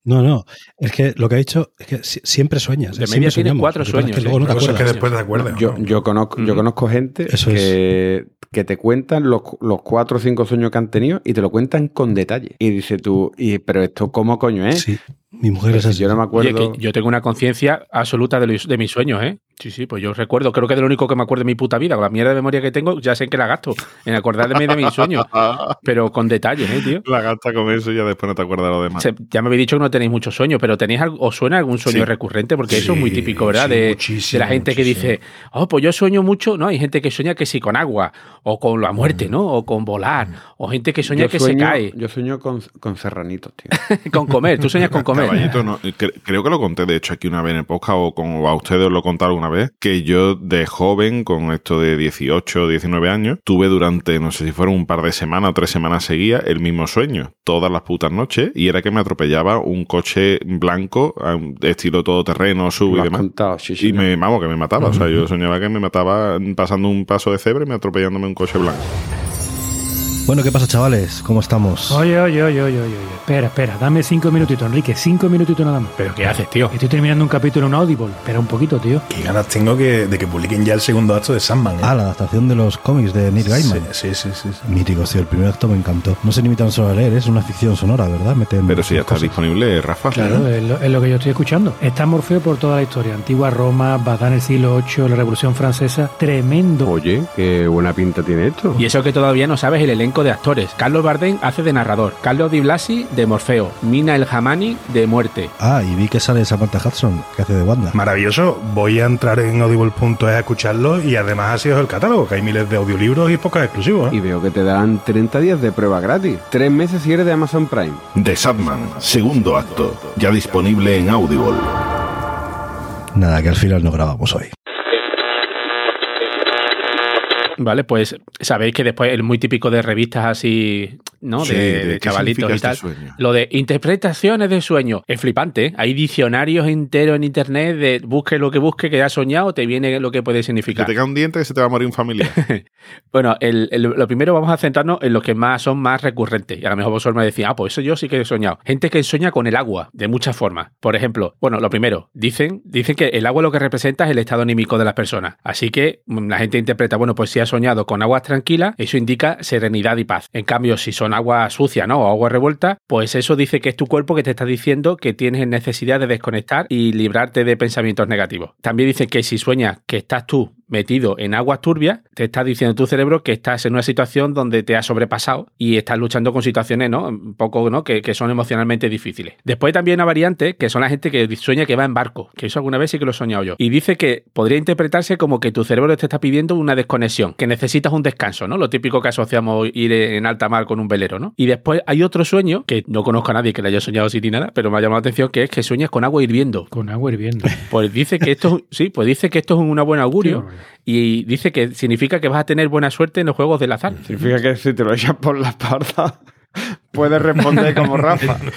D: No, no. Es que lo que ha dicho es que si- siempre sueñas.
C: De media
D: soñamos.
C: cuatro sueños,
D: que luego
C: ¿eh?
D: no te
B: es que
D: acuerdas.
B: después te acuerdas.
E: Yo, yo conozco, yo
C: Mm.
E: conozco gente
D: Eso
E: que, que te cuentan los, los cuatro o cinco sueños que han tenido y te lo cuentan con detalle. Y dice tú, y, pero esto cómo coño es?
D: Sí, mi mujer
E: Pues
D: es así.
E: yo no me
C: Oye,
E: acuerdo.
C: que yo tengo una conciencia absoluta de, los- de mis sueños, ¿eh? Sí, sí, pues yo recuerdo, creo que de lo único que me acuerdo de mi puta vida, con la mierda de memoria que tengo, ya sé en que la gasto, en acordarme de mis sueños, pero con detalles, ¿eh, tío?
J: La gasta con eso y ya después no te acuerdas de lo demás.
C: Se- ya me habéis dicho que no tenéis muchos sueños, pero ¿tenéis algo, ¿os suena algún sueño
J: Sí.
C: recurrente? Porque eso es muy típico, ¿verdad?
B: sí,
C: de,
B: muchísimo,
C: de la gente que dice, oh, pues yo sueño mucho, ¿no? Hay gente que sueña que sí con agua, o con la muerte, ¿no? O con volar, o gente que sueña
E: yo
C: que
E: sueño,
C: se cae,
E: Yo sueño con, con serranitos, tío.
C: con comer, tú sueñas con comer.
J: Caballito, no, cre- creo que lo conté de hecho aquí una vez en el podcast o, con, o a ustedes os lo he contado alguna vez, que yo de joven, con esto de 18 o 19 años, tuve durante, no sé si fueron un par de semanas o tres semanas seguidas, el mismo sueño, todas las putas noches, y era que me atropellaba un coche blanco, estilo todoterreno, sub y demás.
E: contado, sí, sí.
J: Y me, vamos, que me mataba. O sea, yo soñaba que me mataba pasando un paso de cebra y me atropellándome un coche blanco.
D: Bueno, ¿qué pasa, chavales? ¿Cómo estamos?
F: Oye, oye, oye, oye, oye, oye. Espera, espera, dame cinco minutitos, Enrique, cinco minutitos nada más.
C: ¿Pero qué haces, tío?
F: Estoy terminando un capítulo en Audible. Espera un poquito, tío.
B: Qué ganas tengo que, de que publiquen ya el segundo acto de Sandman. ¿eh?
D: Ah, la adaptación de los cómics de Neil Gaiman.
B: Sí, sí, sí, sí.
D: Mítico, tío. El primer acto me encantó. No se limitan solo a leer, es una ficción sonora, ¿verdad? Meten
J: Pero si ya está
D: cosas.
J: disponible, Rafa.
F: Claro, es lo, es lo que yo estoy escuchando. Está Morfeo por toda la historia. Antigua Roma, Bagdad en el siglo VIII, la Revolución Francesa. Tremendo.
E: Oye, qué buena pinta tiene esto.
C: Y eso que todavía no sabes el elenco de actores. Carlos Bardem hace de narrador, Carlos Di Blasi de Morfeo, Mina El Hamani de Muerte.
D: Ah, y vi que sale Samantha Hudson, que hace de Wanda.
B: Maravilloso. Voy a entrar en audible.es a escucharlo y además así es el catálogo, que hay miles de audiolibros y pocas exclusivos. ¿eh?
E: Y veo que te dan 30 días de prueba gratis. Tres meses si eres de Amazon Prime.
A: The Sandman, segundo acto, ya disponible en Audible.
D: Nada, que al final no grabamos hoy.
C: Vale, pues sabéis que después es muy típico de revistas así, ¿no?
J: Sí,
C: de,
J: de
C: chavalitos y tal.
J: este sueño.
C: Lo de interpretaciones de sueño. Es flipante. ¿eh? Hay diccionarios enteros en internet de busque lo que busque que has soñado, te viene lo que puede
J: Que
C: significar.
J: te cae un diente que se te va a morir un familiar.
C: Bueno, el- el- lo primero vamos a centrarnos en los que más son más recurrentes. Y a lo mejor vosotros me decís, ah, pues eso yo sí que he soñado. Gente que sueña con el agua, de muchas formas. Por ejemplo, bueno, lo primero, dicen, dicen que el agua lo que representa es el estado anímico de las personas. Así que mm, la gente interpreta, bueno, pues si has soñado con aguas tranquilas, eso indica serenidad y paz. En cambio, si son agua sucia, ¿no? O agua revuelta, pues eso dice que es tu cuerpo que te está diciendo que tienes necesidad de desconectar y librarte de pensamientos negativos. También dicen que si sueñas que estás tú metido en aguas turbias, te está diciendo tu cerebro que estás en una situación donde te has sobrepasado y estás luchando con situaciones, ¿no? Un poco, ¿no? Que, que son emocionalmente difíciles. Después también hay una variante que son la gente que sueña que va en barco, que eso alguna vez sí que lo he soñado yo. Y dice que podría interpretarse como que tu cerebro te está pidiendo una desconexión, que necesitas un descanso, ¿no? Lo típico que asociamos ir en alta mar con un velero, ¿no? Y después hay otro sueño, que no conozco a nadie que le haya soñado así ni nada, pero me ha llamado la atención, que es que sueñas con agua hirviendo.
F: Con agua hirviendo.
C: Pues dice que esto, es- sí, pues dice que esto es una buena augurio y dice que significa que vas a tener buena suerte en los juegos del azar.
E: Significa que si te lo echas por la espalda, puedes responder como Rafa.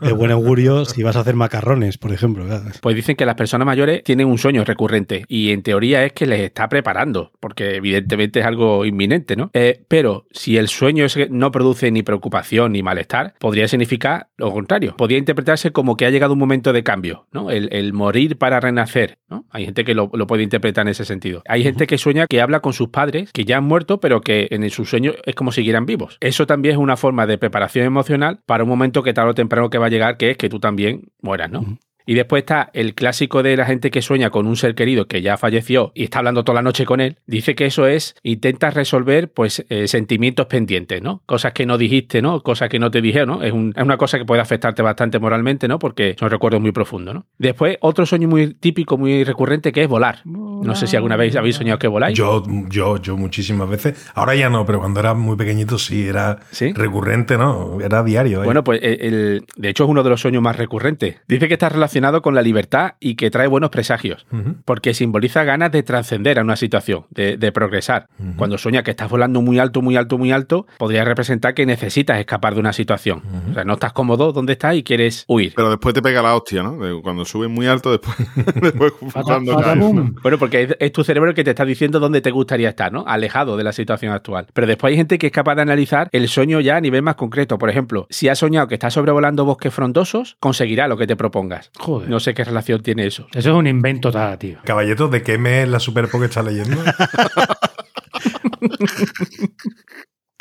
D: De buen augurio si vas a hacer macarrones, por ejemplo.
C: Pues dicen que las personas mayores tienen un sueño recurrente y en teoría es que les está preparando, porque evidentemente es algo inminente, ¿no? Eh, pero si el sueño es que no produce ni preocupación ni malestar, podría significar lo contrario. Podría interpretarse como que ha llegado un momento de cambio, ¿no? El, el morir para renacer, ¿no? Hay gente que lo, lo puede interpretar en ese sentido. Hay gente que sueña que habla con sus padres, que ya han muerto, pero que en su sueño es como si siguieran vivos. Eso también es una forma de preparación emocional para un momento que tarde o temprano que va a llegar, que es que tú también mueras, ¿no? Y después está el clásico de la gente que sueña con un ser querido que ya falleció y está hablando toda la noche con él. Dice que eso es, intenta resolver pues eh, sentimientos pendientes, ¿no? Cosas que no dijiste, ¿no? Cosas que no te dijeron, ¿no? Es, un- es una cosa que puede afectarte bastante moralmente, ¿no? Porque son recuerdos muy profundos, ¿no? Después, otro sueño muy típico, muy recurrente, que es volar. No sé si alguna vez habéis soñado que voláis.
B: Yo, yo, yo muchísimas veces. Ahora ya no, pero cuando era muy pequeñito sí, era
C: ¿Sí?
B: recurrente, ¿no? Era diario. ¿eh?
C: Bueno, pues eh, el, de hecho es uno de los sueños más recurrentes. Dice que está relacionado relacionado con la libertad y que trae buenos presagios, porque simboliza ganas de trascender a una situación, de, de progresar. Cuando sueñas que estás volando muy alto, muy alto, muy alto, podría representar que necesitas escapar de una situación. O sea, no estás cómodo donde estás y quieres huir.
J: Pero después te pega la hostia, ¿no? Cuando subes muy alto, después, después cuando caes.
F: Patabum.
C: Bueno, porque es, es tu cerebro el que te está diciendo dónde te gustaría estar, ¿no? Alejado de la situación actual. Pero después hay gente que es capaz de analizar el sueño ya a nivel más concreto. Por ejemplo, si has soñado que estás sobrevolando bosques frondosos, conseguirá lo que te propongas.
F: Joder.
C: No sé qué relación tiene eso.
F: Eso es un invento tal, tío.
B: Caballeto, ¿de qué mes es la Superpo que estás leyendo?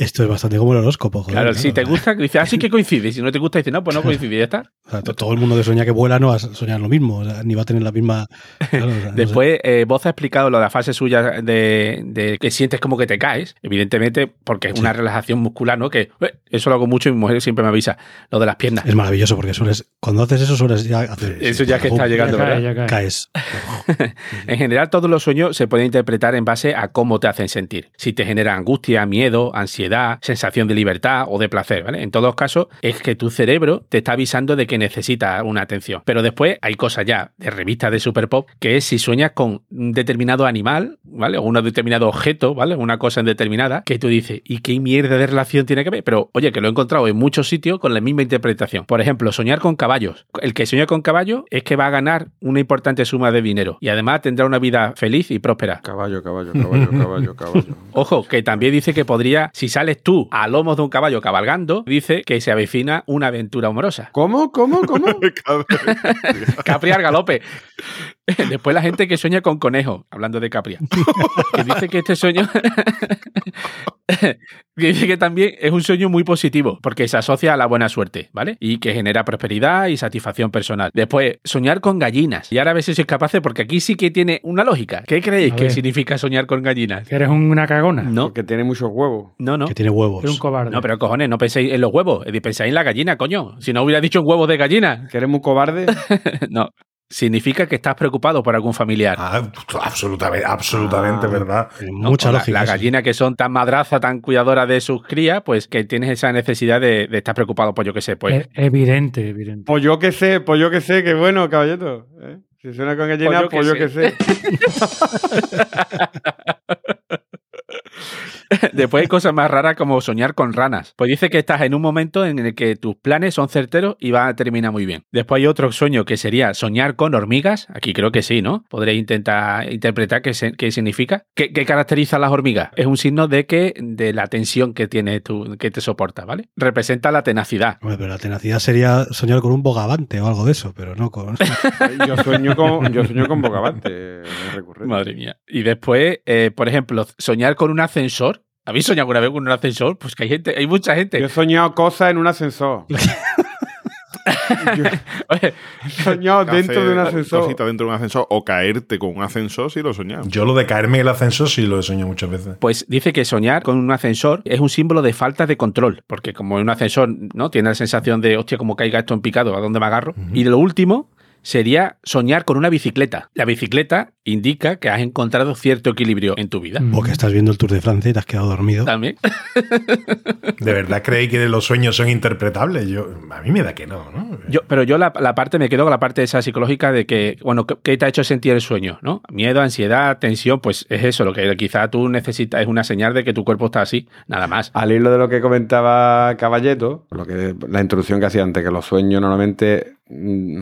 D: Esto es bastante como el horóscopo, joder.
C: Claro, si te gusta, dices, ah, sí que coincide. Y Si no te gusta, dices, no, pues no coincide, ya está.
D: sea, todo el mundo que sueña que vuela no va a soñar lo mismo, o sea, ni va a tener la misma. claro, o sea, no sé.
C: Después, eh, Voz ha explicado lo de la fase suya de, de que sientes como que te caes, evidentemente, porque es una relajación muscular, ¿no? Que eh, eso lo hago mucho y mi mujer siempre me avisa, lo de las piernas.
D: Es maravilloso porque sueles, cuando haces eso sueles ya hacer.
C: Eso ya que está llegando,
F: Ya cae,
C: ¿verdad?
F: ya cae.
D: Caes.
C: En general, todos los sueños se pueden interpretar en base a cómo te hacen sentir. Si te genera angustia, miedo, ansiedad, sensación de libertad o de placer, ¿vale? En todos los casos, es que tu cerebro te está avisando de que necesita una atención. Pero después hay cosas ya de revistas de Super Pop que es si sueñas con un determinado animal, ¿vale? O un determinado objeto, ¿vale? Una cosa indeterminada, que tú dices, ¿y qué mierda de relación tiene que ver? Pero, oye, que lo he encontrado en muchos sitios con la misma interpretación. Por ejemplo, soñar con caballos. El que sueña con caballos es que va a ganar una importante suma de dinero y además tendrá una vida feliz y próspera.
E: Caballo, caballo, caballo, caballo, caballo.
C: Ojo, que también dice que podría, si sales tú a lomos de un caballo cabalgando, dice que se avecina una aventura amorosa.
E: ¿Cómo? ¿Cómo? ¿Cómo?
C: Capri al galope. Después la gente que sueña con conejo, hablando de Capri, que dice que este sueño que dice que también es un sueño muy positivo, porque se asocia a la buena suerte, ¿vale? Y que genera prosperidad y satisfacción personal. Después, soñar con gallinas. Y ahora a ver si sois capaces, porque aquí sí que tiene una lógica. ¿Qué creéis que significa soñar con gallinas?
F: Que eres una cagona.
C: No,
E: Porque tiene muchos huevos.
C: no, no.
D: Que tiene huevos.
F: Eres un cobarde.
C: No, pero cojones, no penséis en los huevos, pensáis en la gallina, coño. Si no hubiera dicho en huevos de gallina.
E: ¿Que eres muy cobarde?
C: no. Significa que estás preocupado por algún familiar.
B: Ah, absolutamente, absolutamente
E: Ah.
B: verdad.
C: ¿no?
D: Mucha
C: la-
D: lógica.
C: Las
D: eso.
C: gallinas que son tan madraza, tan cuidadoras de sus crías, pues que tienes esa necesidad de, de estar preocupado por yo que sé, pues.
F: Es evidente, evidente.
E: Pues yo que sé, pues yo que sé, que bueno, caballito. ¿eh? Si suena con gallina,
C: Pues yo
E: pues
C: que
E: yo que
C: sé. Después hay cosas más raras como soñar con ranas. Pues dice que estás en un momento en el que tus planes son certeros y van a terminar muy bien. Después hay otro sueño que sería soñar con hormigas. Aquí creo que sí, ¿no? Podréis intentar interpretar qué, se- qué significa. ¿Qué, qué caracteriza a las hormigas? Es un signo de que de la tensión que tiene tu, que te soporta, ¿vale? Representa la tenacidad.
D: Hombre, pero la tenacidad sería soñar con un bogavante o algo de eso, pero no con.
E: Yo sueño con, yo sueño con bogavante.
C: Madre mía. Y después, eh, por ejemplo, soñar con un ascensor. ¿Habéis soñado alguna vez con un ascensor? Pues que hay gente, hay mucha gente.
E: Yo he soñado cosas en un ascensor. Yo
C: Oye,
E: he soñado dentro de un ascensor.
J: Cosita dentro de un ascensor o caerte con un ascensor si lo soñamos.
B: Yo lo de caerme en el ascensor sí lo he soñado muchas veces.
C: Pues dice que soñar con un ascensor es un símbolo de falta de control, porque como en un ascensor, ¿no? Tiene la sensación de, hostia, como caiga esto en picado, ¿a dónde me agarro? Y lo último sería soñar con una bicicleta. La bicicleta indica que has encontrado cierto equilibrio en tu vida.
F: Mm.
D: O que estás viendo el Tour de Francia y te has quedado dormido.
C: También.
B: ¿De verdad creéis que los sueños son interpretables? Yo, a mí me da que no, ¿no?
C: Yo, pero yo la, la parte, me quedo con la parte esa psicológica de que, bueno, ¿qué, qué te ha hecho sentir el sueño? ¿No? Miedo, ansiedad, tensión, pues es eso, lo que quizá tú necesitas es una señal de que tu cuerpo está así, nada más.
E: Al hilo de lo que comentaba Caballeto, lo que, la introducción que hacía antes, que los sueños normalmente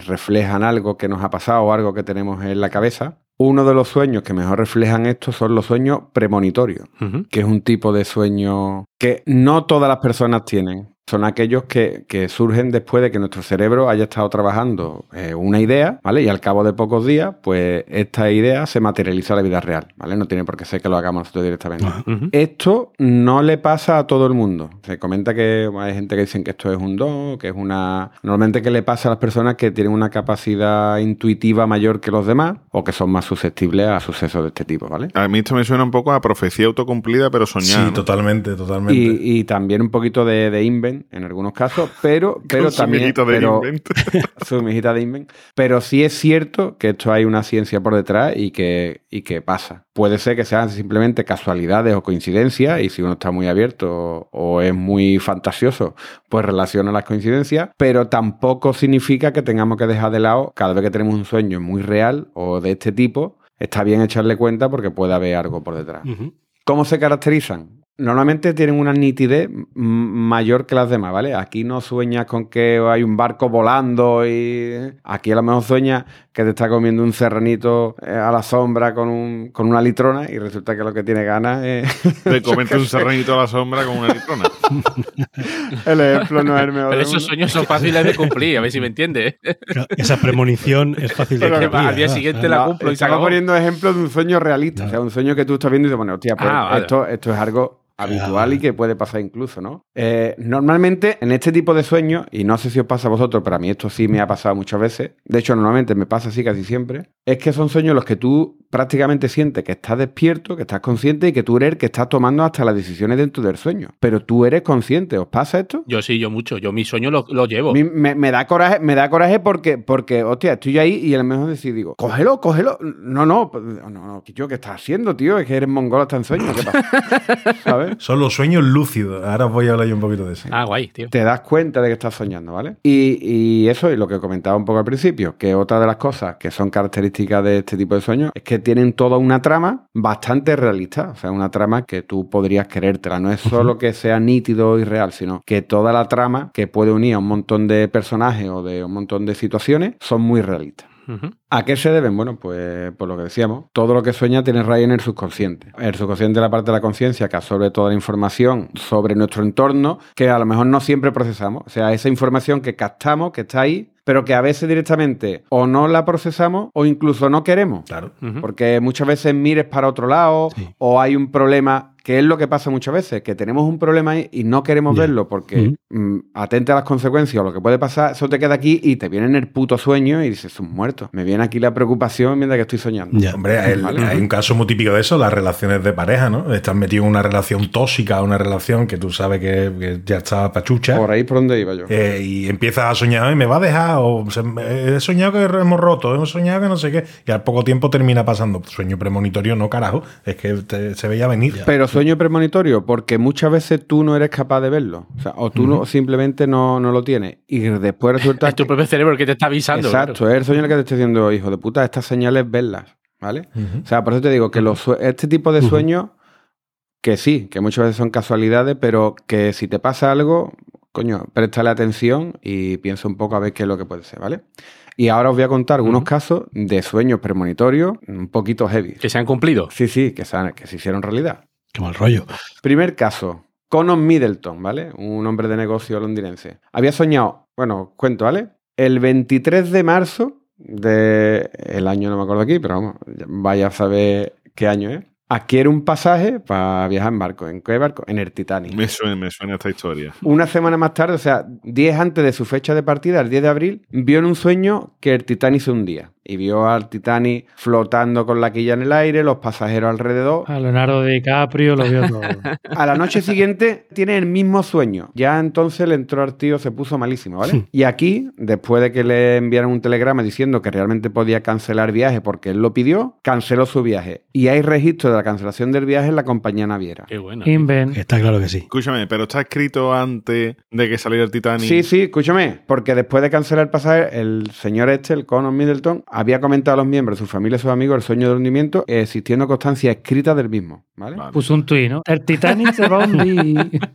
E: reflejan algo que nos ha pasado o algo que tenemos en la cabeza. Uno de los sueños que mejor reflejan esto son los sueños premonitorios, que es un tipo de sueño que no todas las personas tienen. Son aquellos que, que surgen después de que nuestro cerebro haya estado trabajando eh, una idea, ¿vale? Y al cabo de pocos días, pues esta idea se materializa a la vida real, ¿vale? No tiene por qué ser que lo hagamos nosotros directamente. Esto no le pasa a todo el mundo. Se comenta que hay gente que dicen que esto es un don, que es una... Normalmente que le pasa a las personas que tienen una capacidad intuitiva mayor que los demás o que son más susceptibles a sucesos de este tipo, ¿vale?
J: A mí esto me suena un poco a profecía autocumplida, pero soñada.
B: Sí,
J: ¿no?
B: totalmente, totalmente.
E: Y, y también un poquito de, de invent, en algunos casos, pero, pero
J: Con su
E: también.
J: mijita de
E: pero-
J: invent.
E: su mijita de invent. Pero sí es cierto que esto hay una ciencia por detrás y que, y que pasa. Puede ser que sean simplemente casualidades o coincidencias, y si uno está muy abierto o, o es muy fantasioso, pues relaciona las coincidencias, pero tampoco significa que tengamos que dejar de lado cada vez que tenemos un sueño muy real o de este tipo, está bien echarle cuenta porque puede haber algo por detrás. ¿Cómo se caracterizan? Normalmente tienen una nitidez mayor que las demás, ¿vale? Aquí no sueñas con que hay un barco volando y aquí a lo mejor sueñas que te está comiendo un serranito eh, a la sombra con, un- con una litrona y resulta que lo que tiene ganas es...
J: De comerte un serranito a la sombra con una litrona.
E: El ejemplo no es el mejor
C: Pero esos sueños son fáciles de cumplir, a ver si me entiendes.
D: Claro, Esa premonición es fácil de cumplir,
C: al día
D: ¿verdad?
C: siguiente la
E: No,
C: cumplo y se
E: estaba
C: acabó.
E: poniendo ejemplos de un sueño realista, o sea, un sueño que tú estás viendo y dices, bueno, hostia, pues
C: Ah, vale.
E: esto, esto es algo habitual y que puede pasar incluso, ¿no? Eh, normalmente en este tipo de sueños, y no sé si os pasa a vosotros, pero a mí esto sí me ha pasado muchas veces, de hecho normalmente me pasa así casi siempre, es que son sueños los que tú prácticamente sientes que estás despierto, que estás consciente y que tú eres el que estás tomando hasta las decisiones dentro del sueño. Pero tú eres consciente, ¿os pasa esto?
C: Yo sí, yo mucho. Yo mi sueño lo, lo llevo.
E: Me, me da coraje, me da coraje porque, porque, hostia, estoy yo ahí y a lo mejor decir, digo, cógelo, cógelo. No, no, no, no, tío, ¿qué estás haciendo, tío? Es que eres mongolo hasta en sueño, ¿qué pasa? ¿Sabes?
B: Son los sueños lúcidos. Ahora os voy a hablar yo un poquito de eso.
C: Ah, guay, tío.
E: Te das cuenta de que estás soñando, ¿vale? Y, y eso es lo que comentaba un poco al principio, que otra de las cosas que son características de este tipo de sueños es que tienen toda una trama bastante realista, o sea, una trama que tú podrías querértela. No es solo que sea nítido y real, sino que toda la trama que puede unir a un montón de personajes o de un montón de situaciones son muy realistas. ¿A qué se deben? Bueno, pues por lo que decíamos, todo lo que sueña tiene raíz en el subconsciente. El subconsciente es la parte de la conciencia que absorbe toda la información sobre nuestro entorno que a lo mejor no siempre procesamos. O sea, esa información que captamos, que está ahí, pero que a veces directamente o no la procesamos o incluso no queremos.
B: Claro.
E: Porque muchas veces mires para otro lado
D: Sí.
E: o hay un problema, que es lo que pasa muchas veces, que tenemos un problema ahí y no queremos verlo porque mm, atente a las consecuencias o lo que puede pasar, eso te queda aquí y te viene en el puto sueño y dices, un muerto. Me viene aquí la preocupación mientras que estoy soñando.
B: Hombre, el-
E: Vale.
B: hay un caso muy típico de eso, las relaciones de pareja, ¿no? Estás metido en una relación tóxica, una relación que tú sabes que, que ya está pachucha.
E: Por ahí por donde iba yo.
B: eh, y empiezas a soñar, "Ay, me va a dejar, o se- he soñado que hemos roto, hemos soñado que no sé qué, y al poco tiempo termina pasando. Sueño premonitorio, no carajo, es que te- se veía venir.
E: Pero sueño premonitorio, porque muchas veces tú no eres capaz de verlo. O, sea, o tú no, simplemente no, no lo tienes. Y después resulta
C: Es tu propio cerebro el que te está avisando.
E: Exacto,
C: claro.
E: es el sueño el que te estoy diciendo, hijo de puta, estas señales verlas, ¿vale? O sea, por eso te digo que los este tipo de sueños, que sí, que muchas veces son casualidades, pero que si te pasa algo, coño, préstale atención y piensa un poco a ver qué es lo que puede ser, ¿vale? Y ahora os voy a contar algunos casos de sueños premonitorios un poquito heavy.
C: Que se han cumplido.
E: Sí, sí, que se, han- que se hicieron realidad.
D: Qué mal rollo.
E: Primer caso, Conor Middleton, ¿vale? Un hombre de negocio londinense. Había soñado, bueno, cuento, ¿vale? El 23 de marzo del año, no me acuerdo aquí, pero vamos, vaya a saber qué año es. Adquiere un pasaje para viajar en barco. ¿En qué barco? En el Titanic.
J: Me suena, me suena esta historia.
E: Una semana más tarde, o sea, 10 antes de su fecha de partida, el 10 de abril, vio en un sueño que el Titanic se hundía. Y vio al Titanic flotando con la quilla en el aire, los pasajeros alrededor.
F: A Leonardo DiCaprio lo vio todo.
E: A la noche siguiente tiene el mismo sueño. Ya entonces le entró al tío, se puso malísimo, ¿vale? Y aquí, después de que le enviaron un telegrama diciendo que realmente podía cancelar viaje porque él lo pidió, canceló su viaje. Y hay registro de la cancelación del viaje en la compañía naviera.
C: Qué bueno.
F: Inven.
D: Está claro que sí.
J: Escúchame, pero está escrito antes de que saliera el Titanic.
E: Sí, sí, escúchame, porque después de cancelar el pasaje, el señor este, el Conor Middleton, había comentado a los miembros de su familia y sus amigos el sueño de hundimiento, existiendo constancia escrita del mismo, ¿vale?
J: Vale.
F: Puso un tuit, ¿no? El Titanic se va a hundir.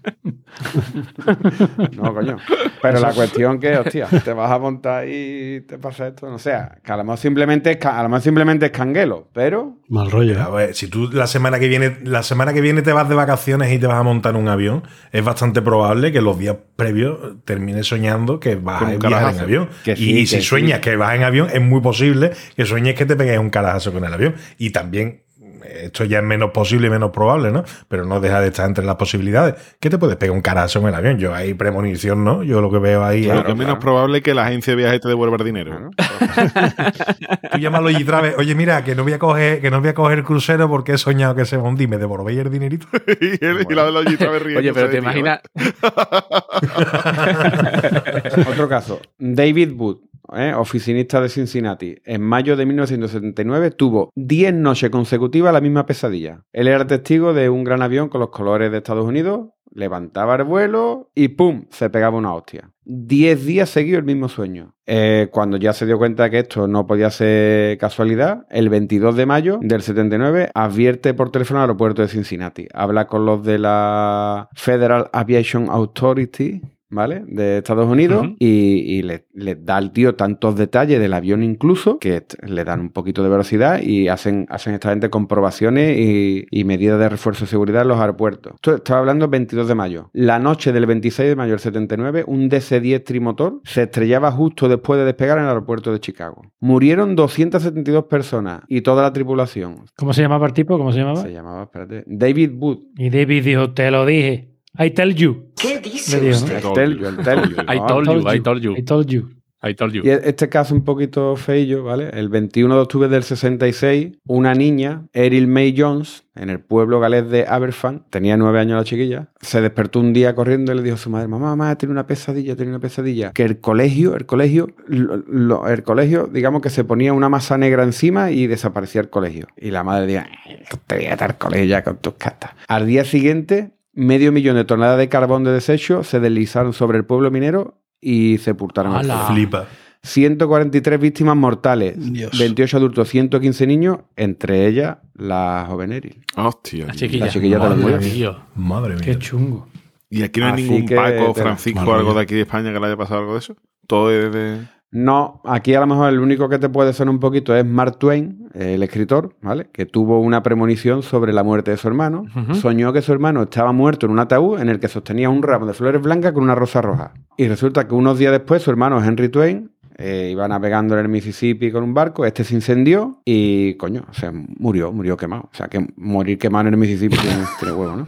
E: No, coño. Pero la cuestión que, hostia, te vas a montar y te pasa esto, no sé, que a lo mejor simplemente es, a lo mejor simplemente es canguelo, pero
D: Mal rollo.
B: A
D: ¿eh?
B: ver, si tú la semana que viene, la semana que viene te vas de vacaciones y te vas a montar en un avión, es bastante probable que los días previos termines soñando que vas a
J: un
B: viajar en avión.
E: Que
B: y
E: que
B: si
E: sí.
B: sueñas que vas en avión, es muy posible que sueñes que te pegues un carajazo con el avión. Y también esto ya es menos posible y menos probable, ¿no? Pero no deja de estar entre las posibilidades. ¿Qué te puedes pegar un carazo en el avión? Yo ahí premonición, ¿no? Yo lo que veo ahí
J: Claro,
B: es
J: que es menos probable que la agencia de viajes te devuelva el dinero.
B: Tú llámalo y traves, oye, mira, que no voy a coger, que no voy a coger el crucero porque he soñado que se va a hundir, me devolvéis el dinerito.
J: y, la de los
C: Oye, pero te
J: ¿no?
C: imaginas.
E: Otro caso. David Wood, ¿eh? oficinista de Cincinnati, en mayo de 1979 tuvo 10 noches consecutivas la misma pesadilla. Él era testigo de un gran avión con los colores de Estados Unidos, levantaba el vuelo y ¡pum! se pegaba una hostia. 10 días seguidos el mismo sueño. Eh, cuando ya se dio cuenta que esto no podía ser casualidad, el 22 de mayo del 79 advierte por teléfono al aeropuerto de Cincinnati. Habla con los de la Federal Aviation Authority, ¿vale? De Estados Unidos y, y le, le da al tío tantos detalles del avión incluso que le dan un poquito de velocidad y hacen, hacen esta gente comprobaciones y, y medidas de refuerzo de seguridad en los aeropuertos. Esto estaba hablando el 22 de mayo. La noche del 26 de mayo del 79, un DC-10 trimotor se estrellaba justo después de despegar en el aeropuerto de Chicago. Murieron 272 personas y toda la tripulación.
F: ¿Cómo se llamaba el tipo? ¿Cómo se llamaba?
E: Se llamaba, espérate, David Wood.
F: Y David dijo, te lo dije. I tell you.
H: ¿Qué
F: Le
H: dice
F: digo,
H: usted?
F: ¿no?
E: El tell you, el tell you,
C: I told you, I told you.
F: I told you.
C: I told you.
E: Y este caso un poquito feillo, ¿vale? El 21 de octubre del 66, una niña, Eril May Jones, en el pueblo galés de Aberfan, tenía nueve años la chiquilla, se despertó un día corriendo y le dijo a su madre, mamá, mamá, tiene una pesadilla, tiene una pesadilla. Que el colegio, el colegio, lo- lo- el colegio, digamos que se ponía una masa negra encima y desaparecía el colegio. Y la madre decía, "Ay, te voy a dar colegio ya con tus cartas. Al día siguiente, medio millón de toneladas de carbón de desecho se deslizaron sobre el pueblo minero y sepultaron al
F: ¡Hala!
B: Flipa.
E: 143 víctimas mortales,
D: Dios.
E: 28 adultos, 115 niños, entre ellas la joven Eril.
J: Hostia.
C: La chiquilla.
E: La chiquilla
B: Madre
E: también.
B: mía. Madre mía.
F: Qué chungo.
J: Y aquí no hay
E: Así
J: ningún Paco, Francisco, algo de aquí de España que le haya pasado algo de eso. Todo es de.
E: No, aquí a lo mejor el único que te puede sonar un poquito es Mark Twain, el escritor, ¿vale? Que tuvo una premonición sobre la muerte de su hermano. Soñó que su hermano estaba muerto en un ataúd en el que sostenía un ramo de flores blancas con una rosa roja. Y resulta que unos días después su hermano Henry Twain eh, iba navegando en el Mississippi con un barco, este se incendió y, coño, o sea, murió, murió quemado. O sea, que morir quemado en el Mississippi tiene, tiene huevo, ¿no?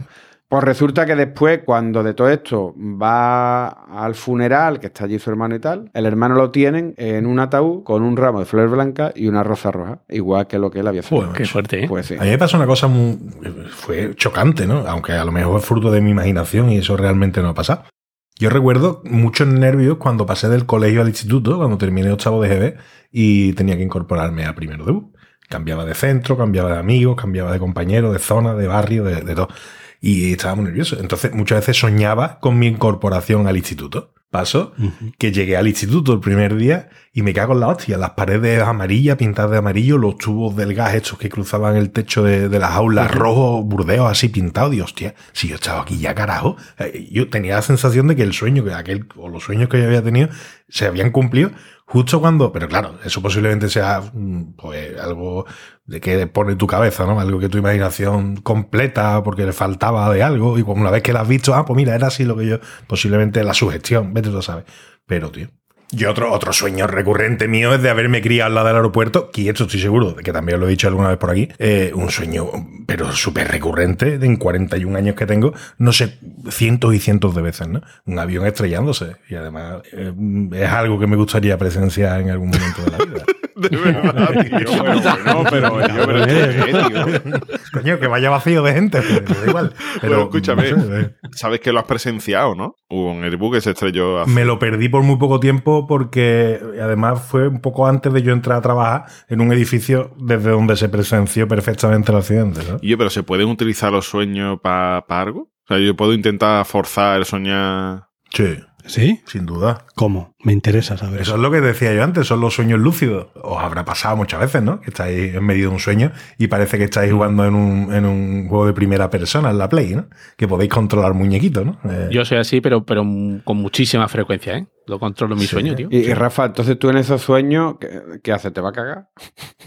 E: Pues resulta que después, cuando de todo esto va al funeral, que está allí su hermano y tal, el hermano lo tienen en un ataúd con un ramo de flores blancas y una rosa roja, igual que lo que él había soñado.
B: Joder,
C: Qué fuerte, ¿eh?
E: Pues sí.
B: A mí me pasó una cosa muy. fue chocante, ¿no? Aunque a lo mejor es fruto de mi imaginación y eso realmente no ha pasado. Yo recuerdo muchos nervios cuando pasé del colegio al instituto, cuando terminé octavo de GB y tenía que incorporarme a primero de U. Cambiaba de centro, cambiaba de amigos, cambiaba de compañeros, de zona, de barrio, de, de todo. Y estaba muy nervioso. Entonces muchas veces soñaba con mi incorporación al instituto. Paso que llegué al instituto el primer día y me cago en la hostia. Las paredes amarillas, pintadas de amarillo, los tubos del gas estos que cruzaban el techo de, de las aulas rojos, burdeos así pintados. Dios, hostia, si yo estaba aquí ya carajo. Eh, Yo tenía la sensación de que el sueño, que aquel, o los sueños que yo había tenido, se habían cumplido justo cuando, pero claro, eso posiblemente sea mm, pues algo de que pone tu cabeza, ¿no? Algo que tu imaginación completa porque le faltaba de algo y una vez que la has visto, ah, pues mira, era así lo que yo, posiblemente la sugestión, vete tú a saber. Pero, tío. Yo otro, otro sueño recurrente mío es de haberme criado al lado del aeropuerto, y esto estoy seguro, de que también lo he dicho alguna vez por aquí, eh, un sueño, pero súper recurrente, de en 41 años que tengo, no sé, cientos y cientos de veces, ¿no? Un avión estrellándose, y además eh, es algo que me gustaría presenciar en algún momento de la vida.
J: De verdad, tío. Bueno, bueno, pero yo, pero ¿qué, tío?
B: Coño, que vaya vacío de gente, me da igual.
J: Pero
B: Pero
J: escúchame,
B: no sé, eh.
J: sabes que lo has presenciado, ¿no? Hubo un Airbus que se estrelló hace-
B: Me lo perdí por muy poco tiempo porque además fue un poco antes de yo entrar a trabajar en un edificio desde donde se presenció perfectamente el accidente. ¿no?
J: Y yo, pero ¿se pueden utilizar los sueños para algo? O sea, yo puedo intentar forzar el soñar.
B: Sí,
D: ¿Sí?
B: sin duda.
D: ¿Cómo? Me interesa saber
B: Eso
D: eso.
B: es lo que decía yo antes, son los sueños lúcidos. Os habrá pasado muchas veces, ¿no? Que estáis en medio de un sueño y parece que estáis jugando en un, en un juego de primera persona, en la Play, ¿no? Que podéis controlar muñequitos, ¿no? Eh,
C: Yo soy así, pero, pero con muchísima frecuencia, ¿eh? Lo controlo en mi
B: Sí.
C: sueño, tío.
E: Y, y Rafa, entonces tú en esos sueños, ¿qué, qué haces? ¿Te va a cagar?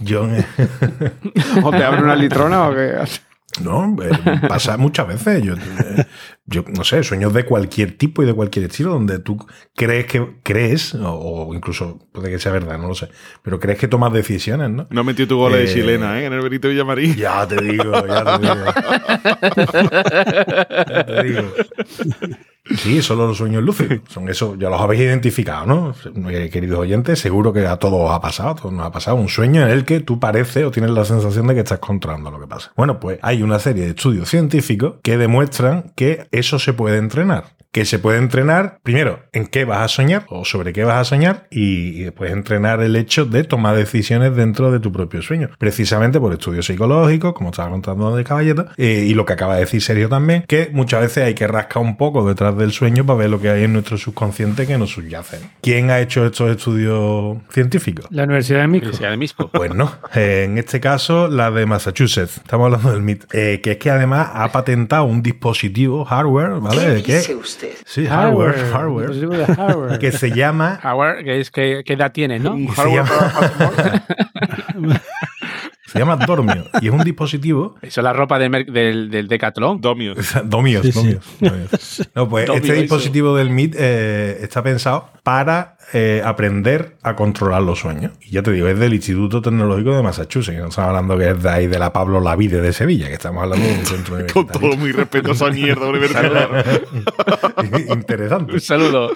B: yo,
E: ¿O te abre una litrona o qué haces?
B: No, eh, pasa muchas veces. Yo, eh, yo no sé, sueños de cualquier tipo y de cualquier estilo, donde tú crees que crees, o, o incluso puede que sea verdad, no lo sé, pero crees que tomas decisiones, ¿no?
J: No metió tu gol de
B: Eh,
J: chilena, ¿eh? En el Benito Villamarín.
B: Ya te digo, ya te digo. Ya te digo. Sí, solo los sueños lúcidos. Son eso, ya los habéis identificado, ¿no? Eh, Queridos oyentes, seguro que a todos os ha pasado, a todos nos ha pasado un sueño en el que tú pareces o tienes la sensación de que estás controlando lo que pasa. Bueno, pues hay una serie de estudios científicos que demuestran que eso se puede entrenar. Que se puede entrenar, primero, en qué vas a soñar o sobre qué vas a soñar y, y después entrenar el hecho de tomar decisiones dentro de tu propio sueño. Precisamente por estudios psicológicos, como estaba contando de Caballero, eh, y lo que acaba de decir Sergio también, que muchas veces hay que rascar un poco detrás del sueño para ver lo que hay en nuestro subconsciente que nos subyace. ¿Quién ha hecho estos estudios científicos?
F: La Universidad de Misco.
C: Universidad de Misco.
B: Pues no, Eh, en este caso la de Massachusetts, estamos hablando del MIT, eh, que es que además ha patentado un dispositivo hardware, ¿vale?
H: ¿Qué
B: que,
H: dice usted?
B: Sí, hardware, hardware,
F: dispositivo de hardware.
B: que se llama
C: Howard, que es que, ¿qué edad tienes, no?
B: y se llama, se llama Dormio y es un dispositivo
C: Eso es la ropa del, mer- del, del Decathlon.
J: Domios.
B: Domios,
D: Sí, sí.
B: domios, domios. No, pues
C: Domio,
B: este
C: eso.
B: dispositivo del MIT eh, está pensado para eh, aprender a controlar los sueños. Y ya te digo, es del Instituto Tecnológico de Massachusetts. No estamos hablando que es de ahí de la Pablo Lavide de Sevilla, que estamos hablando de un centro
J: Con
B: universitario.
J: todo mi respeto a esa mierda universitaria.
B: Interesante.
C: Un saludo.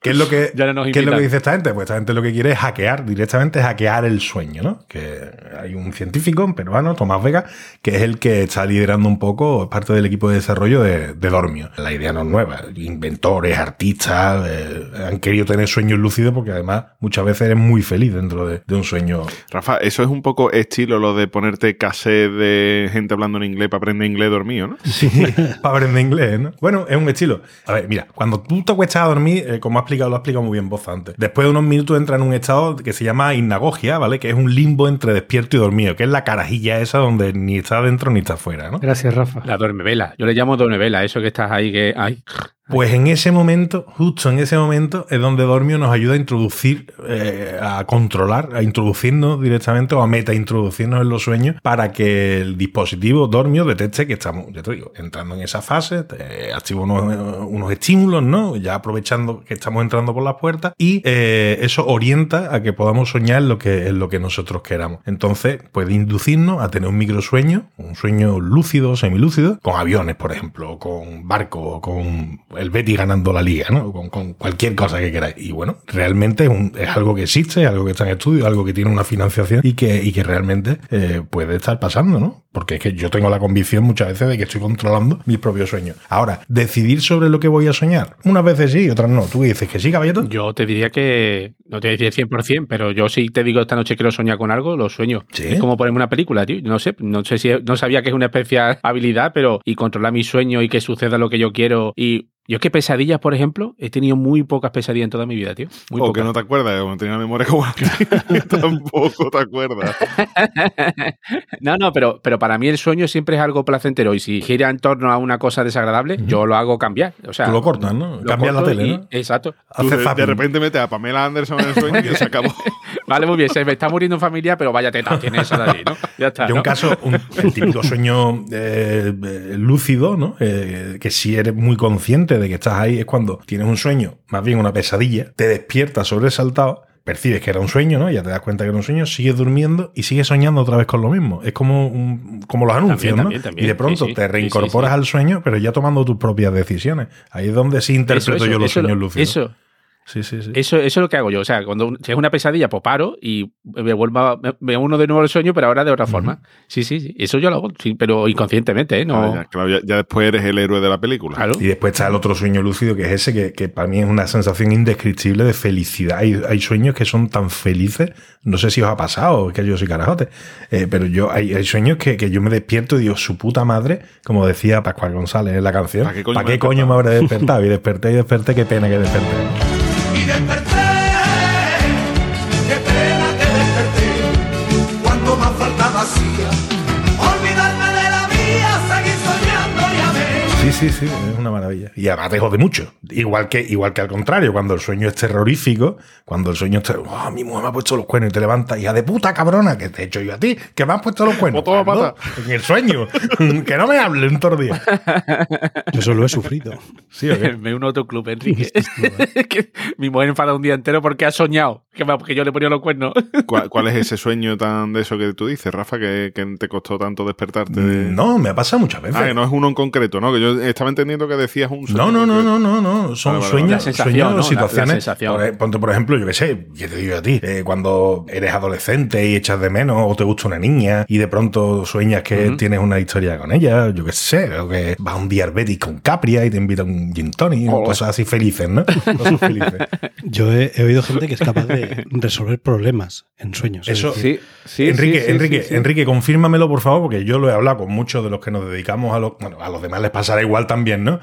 B: ¿Qué es lo que,
C: Ya no nos
B: ¿qué es lo que dice esta gente? Pues esta gente lo que quiere es hackear, directamente hackear el sueño, ¿no? Que hay un científico, un peruano, Tomás Vega, que es el que está liderando un poco, es parte del equipo de desarrollo de, de Dormio. La idea no es nueva. Inventores, artistas, eh, han querido tener sueños porque además muchas veces eres muy feliz dentro de, de un sueño.
J: Rafa, eso es un poco estilo lo de ponerte cassette de gente hablando en inglés para aprender inglés dormido, ¿no?
B: Sí, para aprender inglés, ¿no? Bueno, es un estilo. A ver, mira, cuando tú te acuestas a dormir, eh, como ha explicado, lo ha explicado muy bien vos antes. Después de unos minutos entra en un estado que se llama hipnagogia, ¿vale? Que es un limbo entre despierto y dormido, que es la carajilla esa donde ni está dentro ni está fuera, ¿no?
F: Gracias, Rafa.
C: La duermevela. Yo le llamo duermevela, eso que estás ahí que. Ay,
B: Pues en ese momento, justo en ese momento, es donde Dormio nos ayuda a introducir, eh, a controlar, a introducirnos directamente o a meta introducirnos en los sueños para que el dispositivo Dormio detecte que estamos, ya te digo, entrando en esa fase, te activa unos, unos estímulos, ¿no? Ya aprovechando que estamos entrando por las puertas y eh, eso orienta a que podamos soñar lo que, lo que nosotros queramos. Entonces, puede inducirnos a tener un microsueño, un sueño lúcido, semilúcido, con aviones, por ejemplo, o con barcos, o con el Betty ganando la liga, ¿no? Con, con cualquier cosa que queráis. Y bueno, realmente es, un- es algo que existe, es algo que está en estudio, algo que tiene una financiación y que, y que realmente eh, puede estar pasando, ¿no? Porque es que yo tengo la convicción muchas veces de que estoy controlando mis propios sueños. Ahora, decidir sobre lo que voy a soñar, unas veces sí, otras no. ¿Tú dices que sí, caballero?
C: yo te diría que. No te voy a decir 100%, pero yo sí te digo esta noche quiero soñar con algo, lo sueño.
B: ¿Sí?
C: Es como ponerme una película, tío. No sé, no sé si. No sabía que es una especial habilidad, pero. Y controlar mis sueños y que suceda lo que yo quiero. Y. Yo es que pesadillas, por ejemplo, he tenido muy pocas pesadillas en toda mi vida, tío. Muy
J: o
C: pocas.
J: que no te acuerdas, como tenía memoria como tampoco te acuerdas.
C: No, no, pero, pero para mí el sueño siempre es algo placentero y si gira en torno a una cosa desagradable, yo lo hago cambiar. O sea,
B: Tú lo cortas, ¿no? Cambias la tele,
C: y-
B: ¿no?
C: Exacto.
J: Tú de, de repente metes a Pamela Anderson en el sueño y se acabó.
C: Vale, muy bien. Se me está muriendo en familia, pero vaya teta tiene esa de allí, ¿no? Ya está.
B: Yo un caso, un, el típico sueño eh, lúcido, ¿no? Eh, que si eres muy consciente de que estás ahí, es cuando tienes un sueño, más bien una pesadilla, te despiertas sobresaltado, percibes que era un sueño, ¿no? Ya te das cuenta que era un sueño, sigues durmiendo y sigues soñando otra vez con lo mismo. Es como, un- como los anuncios,
C: También,
B: ¿no?
C: también, también.
B: Y de pronto
C: Sí, sí.
B: te reincorporas
C: sí.
B: al sueño, pero ya tomando tus propias decisiones. Ahí es donde sí interpreto
C: Eso, eso,
B: yo los
C: eso,
B: sueños lúcidos.
C: Eso,
B: Sí, sí, sí.
C: eso, eso es lo que hago yo. O sea, cuando si es una pesadilla, pues paro y me vuelvo a, me, me uno de nuevo el sueño, pero ahora de otra forma. Sí, sí, sí. Eso yo lo hago, sí, pero inconscientemente, ¿eh? No.
J: Claro, ya, claro, ya- ya después eres el héroe de la película.
C: Claro.
B: Y después está el otro sueño lúcido, que es ese, que, que para mí es una sensación indescriptible de felicidad. Hay, hay sueños que son tan felices, no sé si os ha pasado, es que yo soy carajote, eh, pero yo hay, hay sueños que, que yo me despierto y digo, su puta madre, como decía Pascual González en la canción,
J: ¿Para qué coño
B: ¿para
J: me
B: qué coño me habré despertado? Y desperté y desperté, qué pena que desperté. Sí, sí, es una maravilla. Y además te jode mucho. Igual que, igual que al contrario, cuando el sueño es terrorífico, cuando el sueño es ter- "Oh, mi mujer me ha puesto los cuernos y te levantas, hija de puta cabrona, que te he hecho yo a ti, que me has puesto los cuernos. ¿Cuándo? En el sueño. que no me hable un todo día.
D: Yo eso lo he sufrido.
B: ¿Sí o qué?
C: Me uno a otro club, Enrique. que mi mujer enfada un día entero porque ha soñado que, me- que yo le ponía los cuernos.
J: ¿Cuál, cuál es ese sueño tan de eso que tú dices, Rafa, que, que te costó tanto despertarte? de-
B: No, me ha pasado muchas veces.
J: Ah, que no es uno en concreto, ¿no? Que yo estaba entendiendo que decías un sueño.
B: No, no, no, no, no, no. Son sueños, sueños,
C: ¿no? La- la
B: situaciones. Por- ponte, por ejemplo, yo qué sé, ¿qué te digo a ti? Eh, cuando eres adolescente y echas de menos o te gusta una niña y de pronto sueñas que tienes una historia con ella, yo qué sé, o que vas a un día Betis con Capria y te invita a un gin tonic,
E: Ole.
B: cosas así felices, ¿no? Cosas felices.
D: Yo he, he oído gente que es capaz de resolver problemas en sueños. Es
B: Eso-
D: decir,
E: Sí, sí.
B: Enrique,
E: sí, sí,
B: Enrique,
E: sí, sí.
B: Enrique, confírmamelo, por favor, porque yo lo he hablado con muchos de los que nos dedicamos a los. Bueno, a los demás les pasará igual también, ¿no?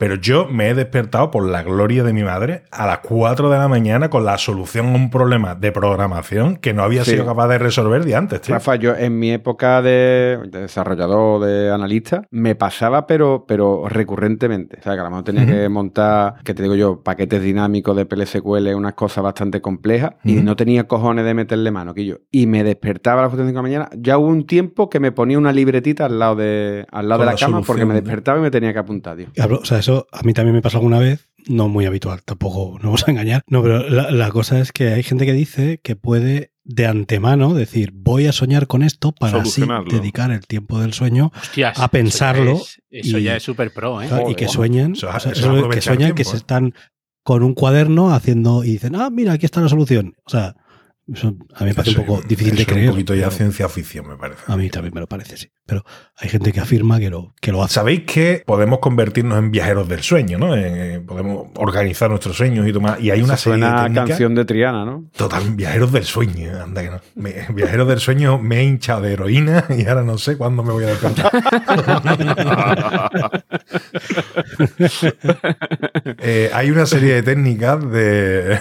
B: Pero yo me he despertado por la gloria de mi madre a las 4 de la mañana con la solución a un problema de programación que no había
E: Sí.
B: sido capaz de resolver de antes, tío.
E: Rafa, yo en mi época de, de desarrollador, de analista, me pasaba, pero, pero recurrentemente. O sea, que a lo mejor tenía que montar, que te digo yo, paquetes dinámicos de PLSQL, unas cosas bastante complejas, y no tenía cojones de meterle mano, que yo. Y me despertaba a las 4 de la mañana. Ya hubo un tiempo que me ponía una libretita al lado de, al lado
B: Con
E: de la,
B: la
E: cama porque me despertaba y me tenía que apuntar, tío.
D: Hablo- o sea, eso a mí también me pasó alguna vez, no muy habitual, tampoco no vamos a engañar. No, pero la, la cosa es que hay gente que dice que puede de antemano decir, voy a soñar con esto para así dedicar el tiempo del sueño
C: Hostias,
D: A pensarlo
C: Eso ya es, eso
D: y-
C: ya es súper pro, ¿eh?
D: y que sueñan, o sea,
B: eso
D: que sueñan que se están con un cuaderno haciendo y dicen, ah, mira, aquí está la solución. O sea, eso a mí me parece
B: Eso
D: un poco difícil de creer.
B: Un poquito ya ciencia ficción, me parece.
D: A mí también me lo parece, sí. Pero hay gente que afirma que lo, que lo hace.
B: Sabéis que podemos convertirnos en viajeros del sueño, ¿no? En- eh, podemos organizar nuestros sueños y tomar. Y hay una
E: Eso
B: serie de
E: suena
B: técnicas-
E: canción de Triana, ¿no?
B: Total, viajeros del sueño, anda que no. Me- viajeros del sueño me he hinchado de heroína y ahora no sé cuándo me voy a despertar. Eh, hay una serie de técnicas de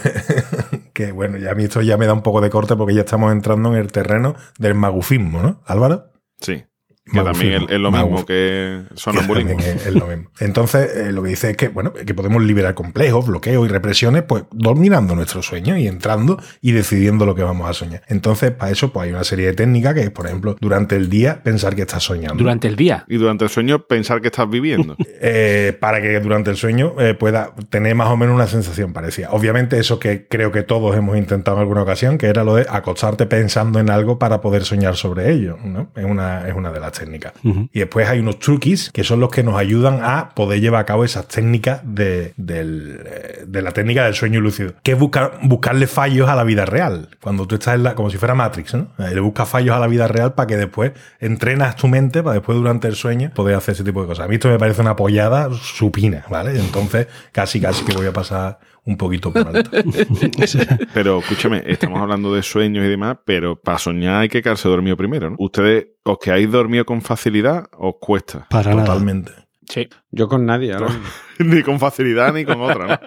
B: que, bueno, ya a mí esto ya me da un poco de corte porque ya estamos entrando en el terreno del magufismo, ¿no? Álvaro.
J: Sí. Que también es, es lo mismo que sonambulismo.
B: Es lo mismo. Entonces, eh, lo que dice es que, bueno, que podemos liberar complejos, bloqueos y represiones, pues dominando nuestro sueño y entrando y decidiendo lo que vamos a soñar. Entonces, para eso, pues hay una serie de técnicas que es, por ejemplo, durante el día pensar que estás soñando.
C: Durante el día.
J: Y durante el sueño pensar que estás viviendo.
B: Eh, para que durante el sueño eh, pueda tener más o menos una sensación parecida. Obviamente, eso que creo que todos hemos intentado en alguna ocasión, que era lo de acostarte pensando en algo para poder soñar sobre ello. ¿no? Es, una, es una de las técnicas. Y después hay unos truquis que son los que nos ayudan a poder llevar a cabo esas técnicas de, del, eh, de la técnica del sueño lúcido. Que es buscar, buscarle fallos a la vida real. Cuando tú estás en la, como si fuera Matrix, ¿no? Eh, Le buscas fallos a la vida real para que después entrenas tu mente para después durante el sueño poder hacer ese tipo de cosas. A mí esto me parece una apoyada supina, ¿vale? Entonces casi casi que voy a pasar un poquito por alto.
J: Pero escúchame, estamos hablando de sueños y demás, pero para soñar hay que quedarse dormido primero, ¿no? ¿Ustedes os quedáis dormido con facilidad os cuesta?
D: Para nada.
B: Totalmente.
C: Sí.
E: Yo con nadie. ahora mismo.
J: ni con facilidad ni con otra,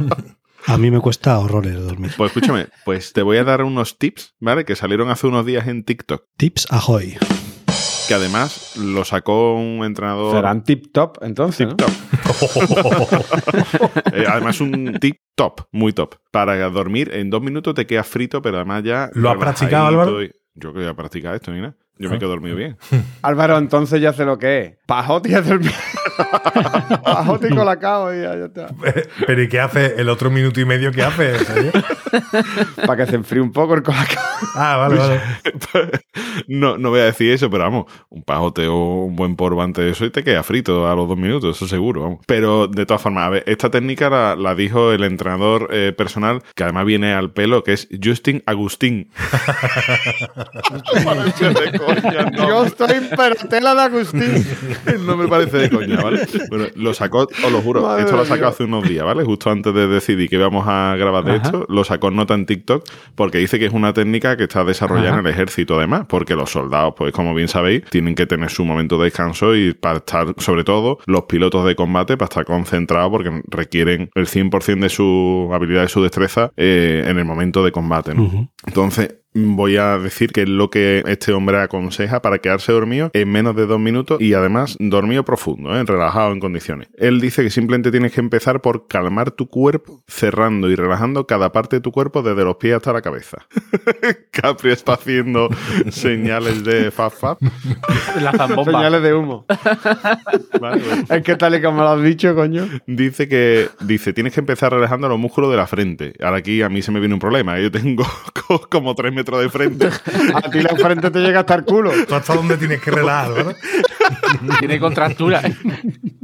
J: ¿no?
D: A mí me cuesta horrores dormir.
J: Pues escúchame, pues te voy a dar unos tips, ¿vale? Que salieron hace unos días en TikTok.
D: Tips ahoy.
J: Que además lo sacó un entrenador.
E: Serán tip top, entonces.
J: Tip
E: ¿no?
J: top. Eh, además, un tip top, muy top. Para dormir en dos minutos te quedas frito, pero además ya.
B: ¿Lo has practicado, Álvaro?
J: y- Yo que voy a practicar esto, ni nada. Yo me quedo dormido bien.
E: Álvaro, entonces ya sé lo que es. Pajote y hacer. Pajote y colacao y ya, ya está.
B: Pero ¿y qué hace el otro minuto y medio? ¿Qué hace?
E: Para que se enfríe un poco el colacao.
B: Ah, vale, vale.
J: no, no voy a decir eso, pero vamos, un pajote o un buen polvo antes de eso y te queda frito a los dos minutos, eso seguro, vamos. Pero de todas formas, a ver, esta técnica la, la dijo el entrenador eh, personal, que además viene al pelo, que es Justin Agustín. Coña, no.
E: Yo estoy en pertela de Agustín.
J: No me parece de coña, ¿vale? Bueno, lo sacó, os lo juro,
E: Madre
J: esto lo sacó hace unos días, ¿vale? Justo antes de decidir que íbamos a grabar de esto, lo sacó nota en TikTok porque dice que es una técnica que está desarrollada
C: Ajá.
J: en el ejército además, porque los soldados, pues como bien sabéis, tienen que tener su momento de descanso y para estar, sobre todo, los pilotos de combate, para estar concentrados porque requieren el 100% de su habilidad y su destreza eh, en el momento de combate, ¿no? Entonces, voy a decir que es lo que este hombre aconseja para quedarse dormido en menos de dos minutos y además dormido profundo, ¿eh? relajado en condiciones. Él dice que simplemente tienes que empezar por calmar tu cuerpo, cerrando y relajando cada parte de tu cuerpo desde los pies hasta la cabeza. Capri está haciendo señales de faf faf.
C: La zambomba.
E: Señales de humo.
J: Vale, bueno.
E: Es que tal y como lo has dicho, coño.
J: Dice que dice tienes que empezar relajando los músculos de la frente. Ahora aquí a mí se me viene un problema. ¿eh? Yo tengo co- como tres metros de frente.
E: A ti la frente te llega hasta el culo.
B: ¿Tú hasta dónde tienes que relajar, verdad?
C: Tiene contractura.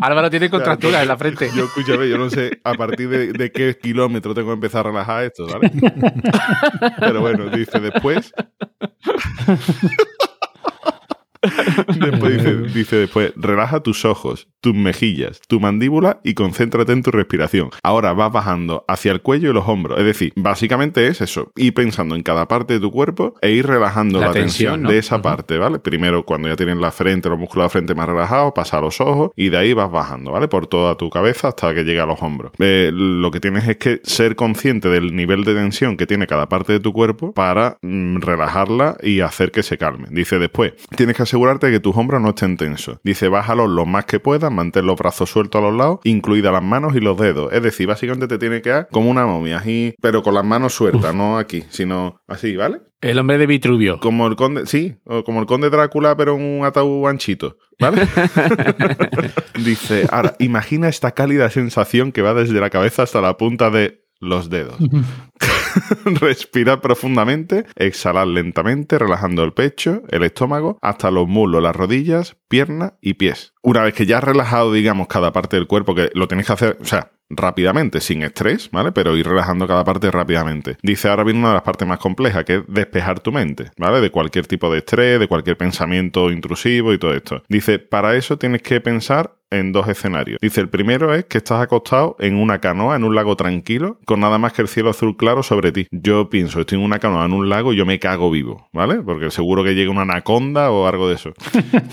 C: Álvaro tiene contractura en la frente.
J: Yo escúchame, yo no sé a partir de, de qué kilómetro tengo que empezar a relajar esto, ¿vale? Pero bueno, dice después. Después dice, dice después, relaja tus ojos, tus mejillas, tu mandíbula y concéntrate en tu respiración. Ahora vas bajando hacia el cuello y los hombros. Es decir, básicamente es eso, ir pensando en cada parte de tu cuerpo e ir relajando la,
C: La
J: tensión,
C: tensión, ¿no?
J: de esa parte, ¿vale? Primero cuando ya tienes la frente, los músculos de la frente más relajados, pasa a los ojos y de ahí vas bajando, ¿vale? Por toda tu cabeza hasta que llega a los hombros. Eh, lo que tienes es que ser consciente del nivel de tensión que tiene cada parte de tu cuerpo para mm, relajarla y hacer que se calme. Dice después, tienes que asegurarte de que tus hombros no estén tensos. Dice, bájalos lo más que puedas, mantén los brazos sueltos a los lados, incluidas las manos y los dedos. Es decir, básicamente te tiene que dar como una momia, así, pero con las manos sueltas, no aquí, sino así, ¿vale?
C: El hombre de Vitruvio.
J: Como el conde, sí, como el conde Drácula, pero en un ataúd anchito, ¿vale? Dice, ahora, imagina esta cálida sensación que va desde la cabeza hasta la punta de los dedos. Respira profundamente, exhalar lentamente, relajando el pecho, el estómago, hasta los muslos, las rodillas, piernas y pies. Una vez que ya has relajado, digamos, cada parte del cuerpo, que lo tienes que hacer, o sea, rápidamente, sin estrés, ¿vale? Pero ir relajando cada parte rápidamente. Dice, ahora viene una de las partes más complejas, que es despejar tu mente, ¿vale? De cualquier tipo de estrés, de cualquier pensamiento intrusivo y todo esto. Dice, para eso tienes que pensar en dos escenarios. Dice, el primero es que estás acostado en una canoa, en un lago tranquilo, con nada más que el cielo azul claro sobre ti. Yo pienso, estoy en una canoa, en un lago, y yo me cago vivo, ¿vale? Porque seguro que llega una anaconda o algo de eso.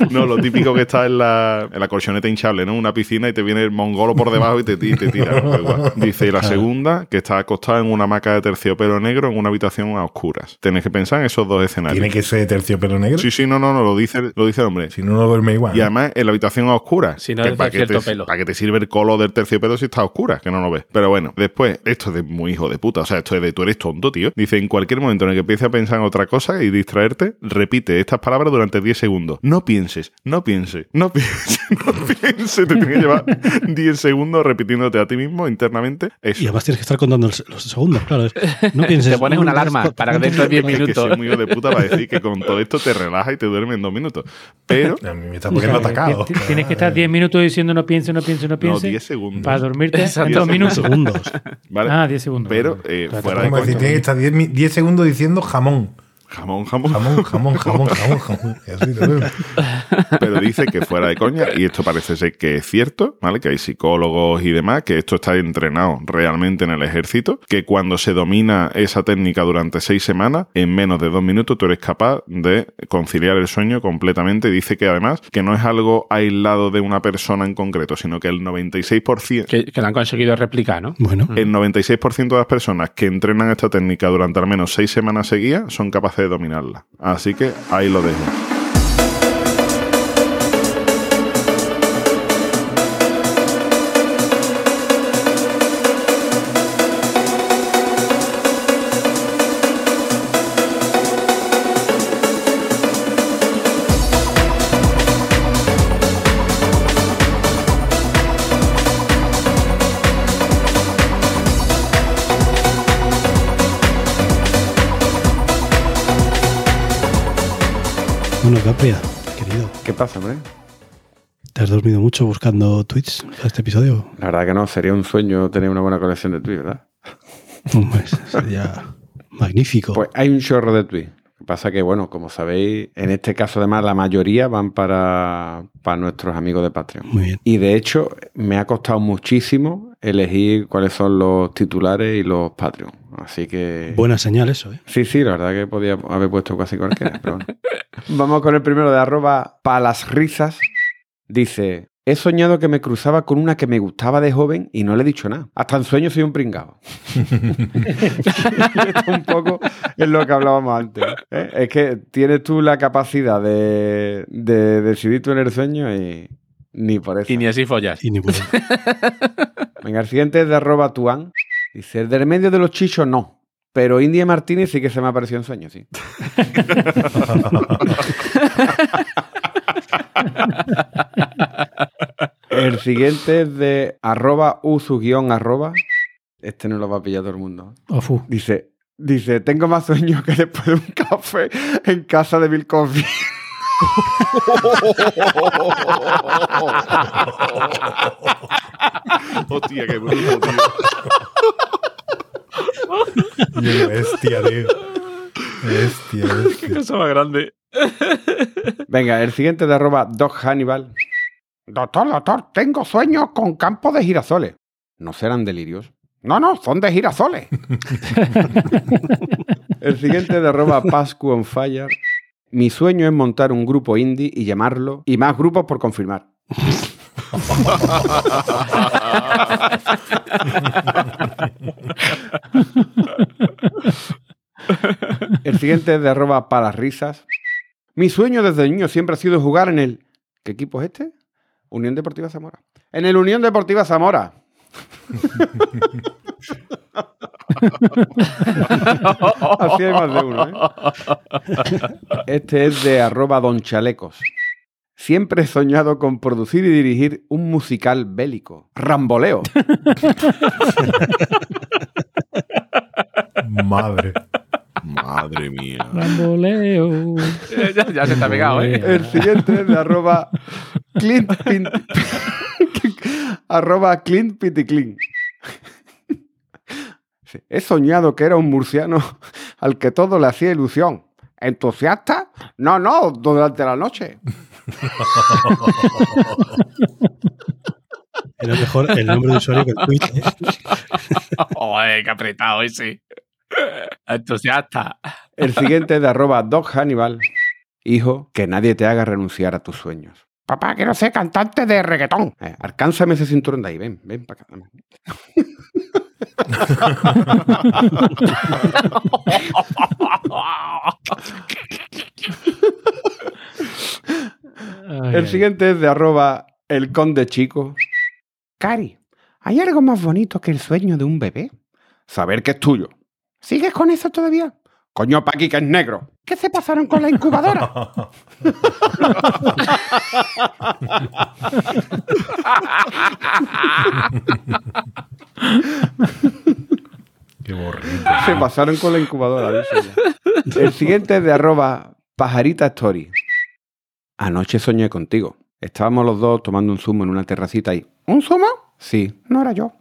J: No, lo típico que está en la, en la colchoneta hinchable, ¿no? Una piscina y te viene el mongolo por debajo y te, y te tira. ¿no? Igual. Dice, y la segunda, que estás acostado en una hamaca de terciopelo negro en una habitación a oscuras. Tienes que pensar en esos dos escenarios.
B: Tiene que ser terciopelo negro.
J: Sí, sí, no, no, no, lo dice, lo dice el hombre.
B: Si no, no duerme igual.
J: Y además en la habitación a oscuras.
C: Si no
J: que
C: es de
J: para, que
C: cierto
J: te,
C: pelo.
J: para que te sirve el color del terciopelo si está a oscuras, que no lo ves. Pero bueno, después, esto es de muy hijo de puta. O sea, esto es de tú eres tonto, tío. Dice, en cualquier momento en el que empieces a pensar en otra cosa y distraerte, repite estas palabras durante 10 segundos. No pienses, no pienses, no pienses, no pienses. Te tienes que llevar 10 segundos repitiéndote a ti mismo internamente eso.
D: Y además tienes que estar contando los, segundos, claro. es- No pienses.
C: Te pones
D: un,
C: una alarma para que
D: ¿cuántos
C: dentro de 10
J: Es que
C: minutos.
J: soy muy de puta para decir que con todo esto te relaja y te duerme en dos minutos. Pero,
B: A mí me está poniendo atacado.
F: Ti- Tienes que estar 10 minutos diciendo no piense, no piense, no
J: no,
F: piense.
J: 10 segundos.
F: para dormirte en
C: Exacto.
F: dos minutos.
D: segundos?
J: ¿vale?
F: Ah, 10 segundos.
J: Pero, eh, fuera de
B: Como decir, tiene que estar 10 mi- 10 segundos diciendo jamón.
J: Jamón, jamón.
B: Jamón, jamón, jamón, jamón, jamón. Así.
J: Pero dice que fuera de coña, y esto parece ser que es cierto, ¿vale? Que hay psicólogos y demás, que esto está entrenado realmente en el ejército, que cuando se domina esa técnica durante seis semanas, en menos de dos minutos tú eres capaz de conciliar el sueño completamente. Dice que además que no es algo aislado de una persona en concreto, sino que el 96%...
C: Que, que lo han conseguido replicar, ¿no?
D: Bueno,
J: El 96% de las personas que entrenan esta técnica durante al menos seis semanas seguidas son capaces dominarla. Así que ahí lo dejo.
D: Capria, querido,
E: ¿Qué pasa, hombre?
D: ¿te has dormido mucho buscando tweets para este episodio?
E: La verdad que no, sería un sueño tener una buena colección de tweets, ¿verdad?
D: Hombre, sería magnífico.
E: Pues hay un chorro de tweets. Pasa que, bueno, como sabéis, en este caso además la mayoría van para, para nuestros amigos de Patreon.
D: Muy bien.
E: Y de hecho, me ha costado muchísimo elegir cuáles son los titulares y los Patreon. Así que...
D: Buena señal eso, ¿eh?
E: Sí, sí, la verdad que podía haber puesto casi cualquiera, pero bueno. Vamos con el primero de arroba palasrisas. Dice, He soñado que me cruzaba con una que me gustaba de joven y no le he dicho nada. Hasta en sueño soy un pringado. Esto un poco es lo que hablábamos antes. ¿eh? Es que tienes tú la capacidad de, de decidir tú en el sueño y ni por eso.
C: Y ni así follas.
D: Y ni por-
E: Venga, el siguiente es de arroba tuan. Dice, el del medio de los chichos no. Pero India Martínez sí que se me apareció en sueños, sí. el siguiente es de arroba usu guion arroba. Este no lo va a pillar todo el mundo.
F: Ofu.
E: Dice, dice, tengo más sueños que después de un café en casa de Bill Coffee.
J: Hostia, qué bruto, tío.
B: Qué bestia, tío. Bestia, bestia.
C: cosa más grande.
E: Venga, el siguiente de arroba Doc Hannibal. Doctor, doctor, tengo sueños con campos de girasoles. ¿No serán delirios? No, no, son de girasoles. el siguiente de arroba Pascu on Fire. Mi sueño es montar un grupo indie y llamarlo. Y más grupos por confirmar. El siguiente es de arroba para risas. Mi sueño desde niño siempre ha sido jugar en el... ¿Qué equipo es este? Unión Deportiva Zamora. En el Unión Deportiva Zamora. Así hay más de uno, ¿eh? Este es de arroba don chalecos. Siempre he soñado con producir y dirigir un musical bélico. Ramboleo.
B: Madre.
J: Madre mía.
F: Bamboleo.
C: ya, ya se está pegado, ¿eh?
E: El siguiente es de arroba Clint Pin- arroba Clint Piticlin. Sí, He soñado que era un murciano al que todo le hacía ilusión. ¿Entusiasta? No, no, durante la noche.
D: Era mejor el nombre de usuario que el tweet. ¿eh?
C: Joder, qué apretado ese. Entusiasta.
E: El siguiente es de arroba Doc Hannibal. Hijo, que nadie te haga renunciar a tus sueños.
G: Papá, quiero ser cantante de reggaetón.
E: Eh, alcánzame ese cinturón de ahí, ven, ven para acá. El siguiente es de arroba el conde chico.
G: Cari, ¿hay algo más bonito que el sueño de un bebé?
E: Saber que es tuyo.
G: ¿Sigues con eso todavía?
E: Coño, Paqui, que es negro.
G: ¿Qué se pasaron con la incubadora?
B: Qué borrito.
E: Se pasaron con la incubadora. El siguiente es de arroba pajarita story. Anoche soñé contigo. Estábamos los dos tomando un zumo en una terracita y...
G: ¿Un zumo?
E: Sí,
G: No era yo.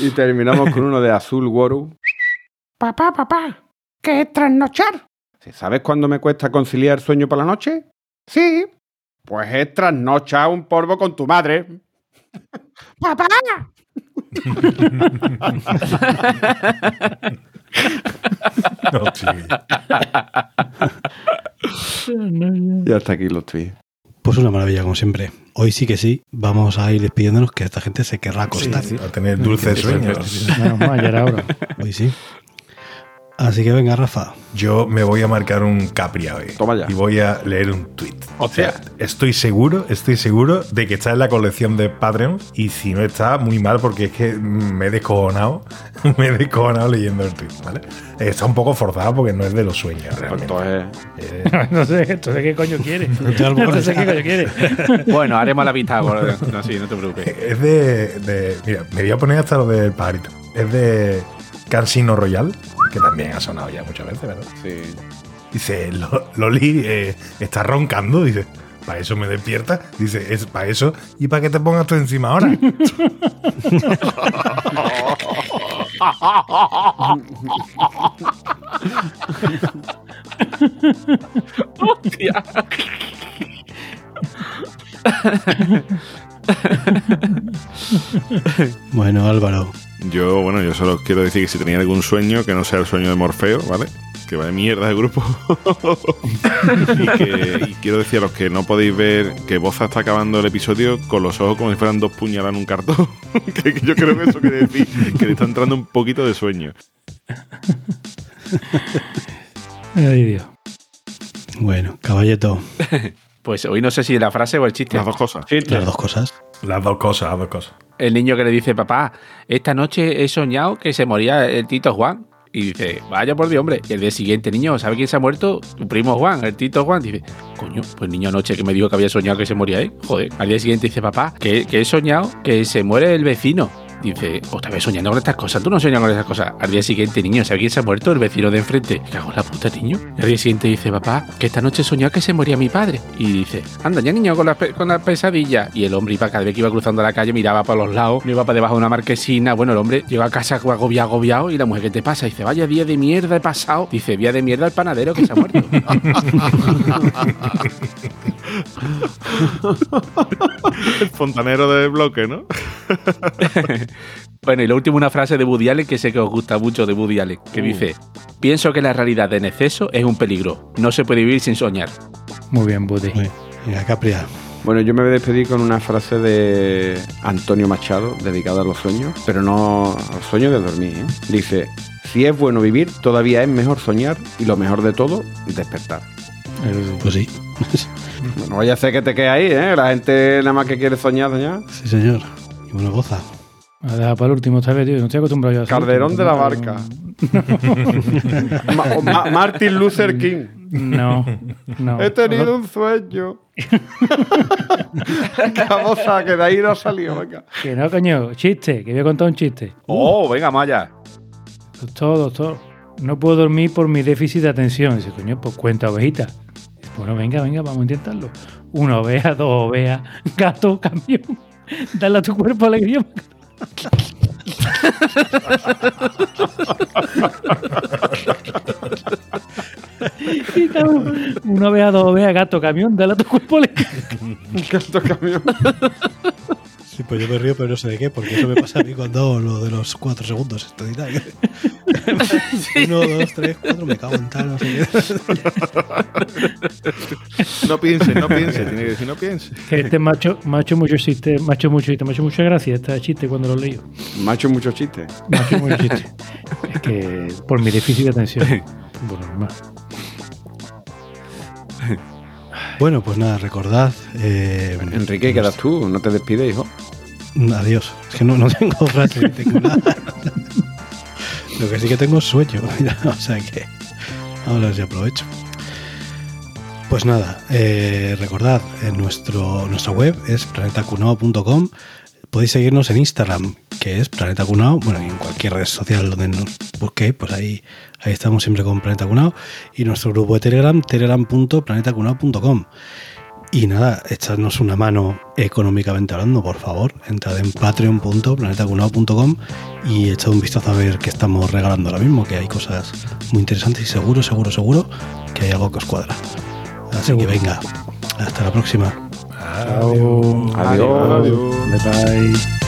E: Y terminamos con uno de azul Woru.
G: Papá, papá, ¿qué es trasnochar?
E: ¿Sabes cuándo me cuesta conciliar sueño por la noche?
G: Sí.
E: Pues es trasnochar un polvo con tu madre.
G: ¡Papá!
B: No.
E: Y hasta aquí los tweets.
D: Pues una maravilla, como siempre. Hoy sí que sí, vamos a ir despidiéndonos, que esta gente se querrá acostar.
B: A tener dulces sueños.
F: Menos mal, ya era hora.
D: Hoy sí. Así que venga, Rafa.
B: Yo me voy a marcar un Capri hoy.
E: Toma ya.
B: Y voy a leer un tweet.
C: O sea,
B: Estoy seguro, estoy seguro de que está en la colección de Patreon. Y si no está, muy mal, porque es que me he descojonado. me he descojonado leyendo el tweet, ¿vale? Está un poco forzado porque no es de los sueños,
E: Pues
B: realmente.
E: entonces,
B: Eh,
F: no sé, entonces qué coño quiere. No sé qué coño quiere.
C: bueno, haremos la vista. por- No, sí, no te preocupes.
B: es de, de- Mira, me voy a poner hasta lo del pajarito. Es de Casino Royal, que también ha sonado ya muchas veces, ¿verdad?
E: sí.
B: Dice, "Lo- Loli eh, está roncando. Dice, ¿para eso me despierta? Dice, es para eso. ¿Y para qué te pongas tú encima ahora?
C: Hostia.
D: Bueno, Álvaro.
J: Yo, bueno, yo solo quiero decir que si tenía algún sueño, que no sea el sueño de Morfeo, ¿vale? que va de mierda de grupo. y, que, y quiero decir a los que no podéis ver que Boza está acabando el episodio con los ojos como si fueran dos puñaladas en un cartón. que, que yo creo que eso quiere decir que le está entrando un poquito de sueño.
F: Ay, Dios.
D: Bueno, caballeto,
C: Pues hoy no sé si la frase o el chiste.
J: Las dos cosas.
D: las dos cosas.
B: Las dos cosas, las dos cosas.
C: El niño que le dice, papá, esta noche he soñado que se moría el Tito Juan. Y dice, vaya por Dios, hombre. Y el día siguiente, niño, ¿sabe quién se ha muerto? Tu primo Juan, el Tito Juan. Dice, coño, pues niño anoche que me dijo que había soñado que se moría él. Joder. Al día siguiente dice, papá, que, que he soñado que se muere el vecino. Dice, otra vez soñando con estas cosas. Tú no sueñas con esas cosas. Al día siguiente, niño, ¿sabe quién se ha muerto? El vecino de enfrente. Cago en la puta, niño. Al día siguiente dice, papá, que esta noche he soñado que se moría mi padre. Y dice, anda, ya niño, con la, con la pesadilla. Y el hombre iba cada vez que iba cruzando la calle, miraba para los lados, no iba para debajo de una marquesina. Bueno, el hombre llegó a casa agobiado, agobiado. Y la mujer, ¿qué te pasa? Dice, vaya día de mierda he pasado. Dice, día de mierda el panadero que se ha muerto.
J: El fontanero de bloque, ¿no?
C: Bueno, y lo último, una frase de Woody Allen que sé que os gusta mucho de Woody Allen, que dice: Pienso que la realidad en exceso es un peligro. No se puede vivir sin soñar.
F: Muy bien,
D: bien. Venga, Capria.
E: Bueno, yo me voy a despedir con una frase de Antonio Machado dedicada a los sueños, pero no a los sueños de dormir. ¿eh? Dice, si es bueno vivir, todavía es mejor soñar y lo mejor de todo, despertar.
D: Pues sí.
E: No vaya a ser que te quede ahí, ¿eh? La gente nada más que quiere soñar, soñar.
D: Sí, señor. Y bueno, goza.
F: A dejar para el último esta vez, tío. No estoy acostumbrado yo a
E: Calderón de la barca. Ma- o Ma- Martin Luther King.
F: No, no.
E: He tenido un sueño. Cabosa, que de ahí no salió, venga.
F: Que no, coño. Chiste, que voy a contar un chiste.
C: Oh, venga, Maya.
F: Doctor, doctor, no puedo dormir por mi déficit de atención. Dice, coño, pues cuenta ovejita. Bueno, venga, venga, vamos a intentarlo. Una oveja, dos ovejas, gato, camión. Dale a tu cuerpo alegría. Una oveja, dos ovejas, gato, camión, dale a tu cuerpo alegría.
E: Gato camión.
D: Sí, pues yo me río, pero no sé de qué, porque eso me pasa a mí cuando lo de los cuatro segundos. Esto y tal. Uno, dos, tres, cuatro, me cago en tal, no sé qué.
J: No piense, no piense. Tiene que decir no piense.
F: Que este macho, macho mucho chiste, macho mucho chiste, macho mucha gracia este chiste cuando lo leí.
E: Macho muchos chistes.
F: Macho mucho chiste. Es que por mi déficit de atención. Bueno, normal.
D: Bueno, pues nada, recordad. eh,
E: Enrique, quedas tú, no te despides, hijo.
D: Adiós. Es que no, no tengo frase, ni tengo nada. Lo que sí que tengo es sueño. o sea que ahora sí aprovecho. Pues nada, eh, recordad, en nuestro, nuestra web es planetacunao.com. Podéis seguirnos en Instagram, que es Planeta Cunao, bueno, en cualquier red social donde nos busquéis, pues ahí, ahí estamos siempre con Planeta Cunao. Y nuestro grupo de Telegram, telegram.planetacunao.com. Y nada, echadnos una mano económicamente hablando, por favor. Entrad en patreon.planetacunao.com y echad un vistazo a ver qué estamos regalando ahora mismo, que hay cosas muy interesantes y seguro, seguro, seguro que hay algo que os cuadra. Así que venga, hasta la próxima.
F: Chao.
E: Adiós.
F: Bye bye.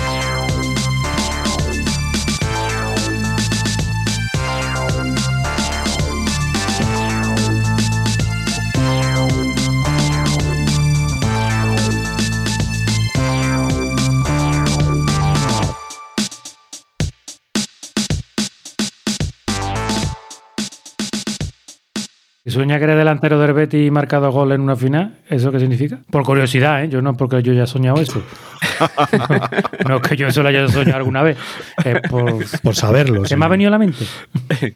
F: Sueña que eres delantero del Betis y marcado gol en una final, ¿eso qué significa? Por curiosidad, ¿eh? Yo no porque yo ya he soñado eso. no es que yo eso lo haya soñado alguna vez. Es por...
D: Por saberlo.
F: ¿Se
D: sí.
F: me ha venido a la mente?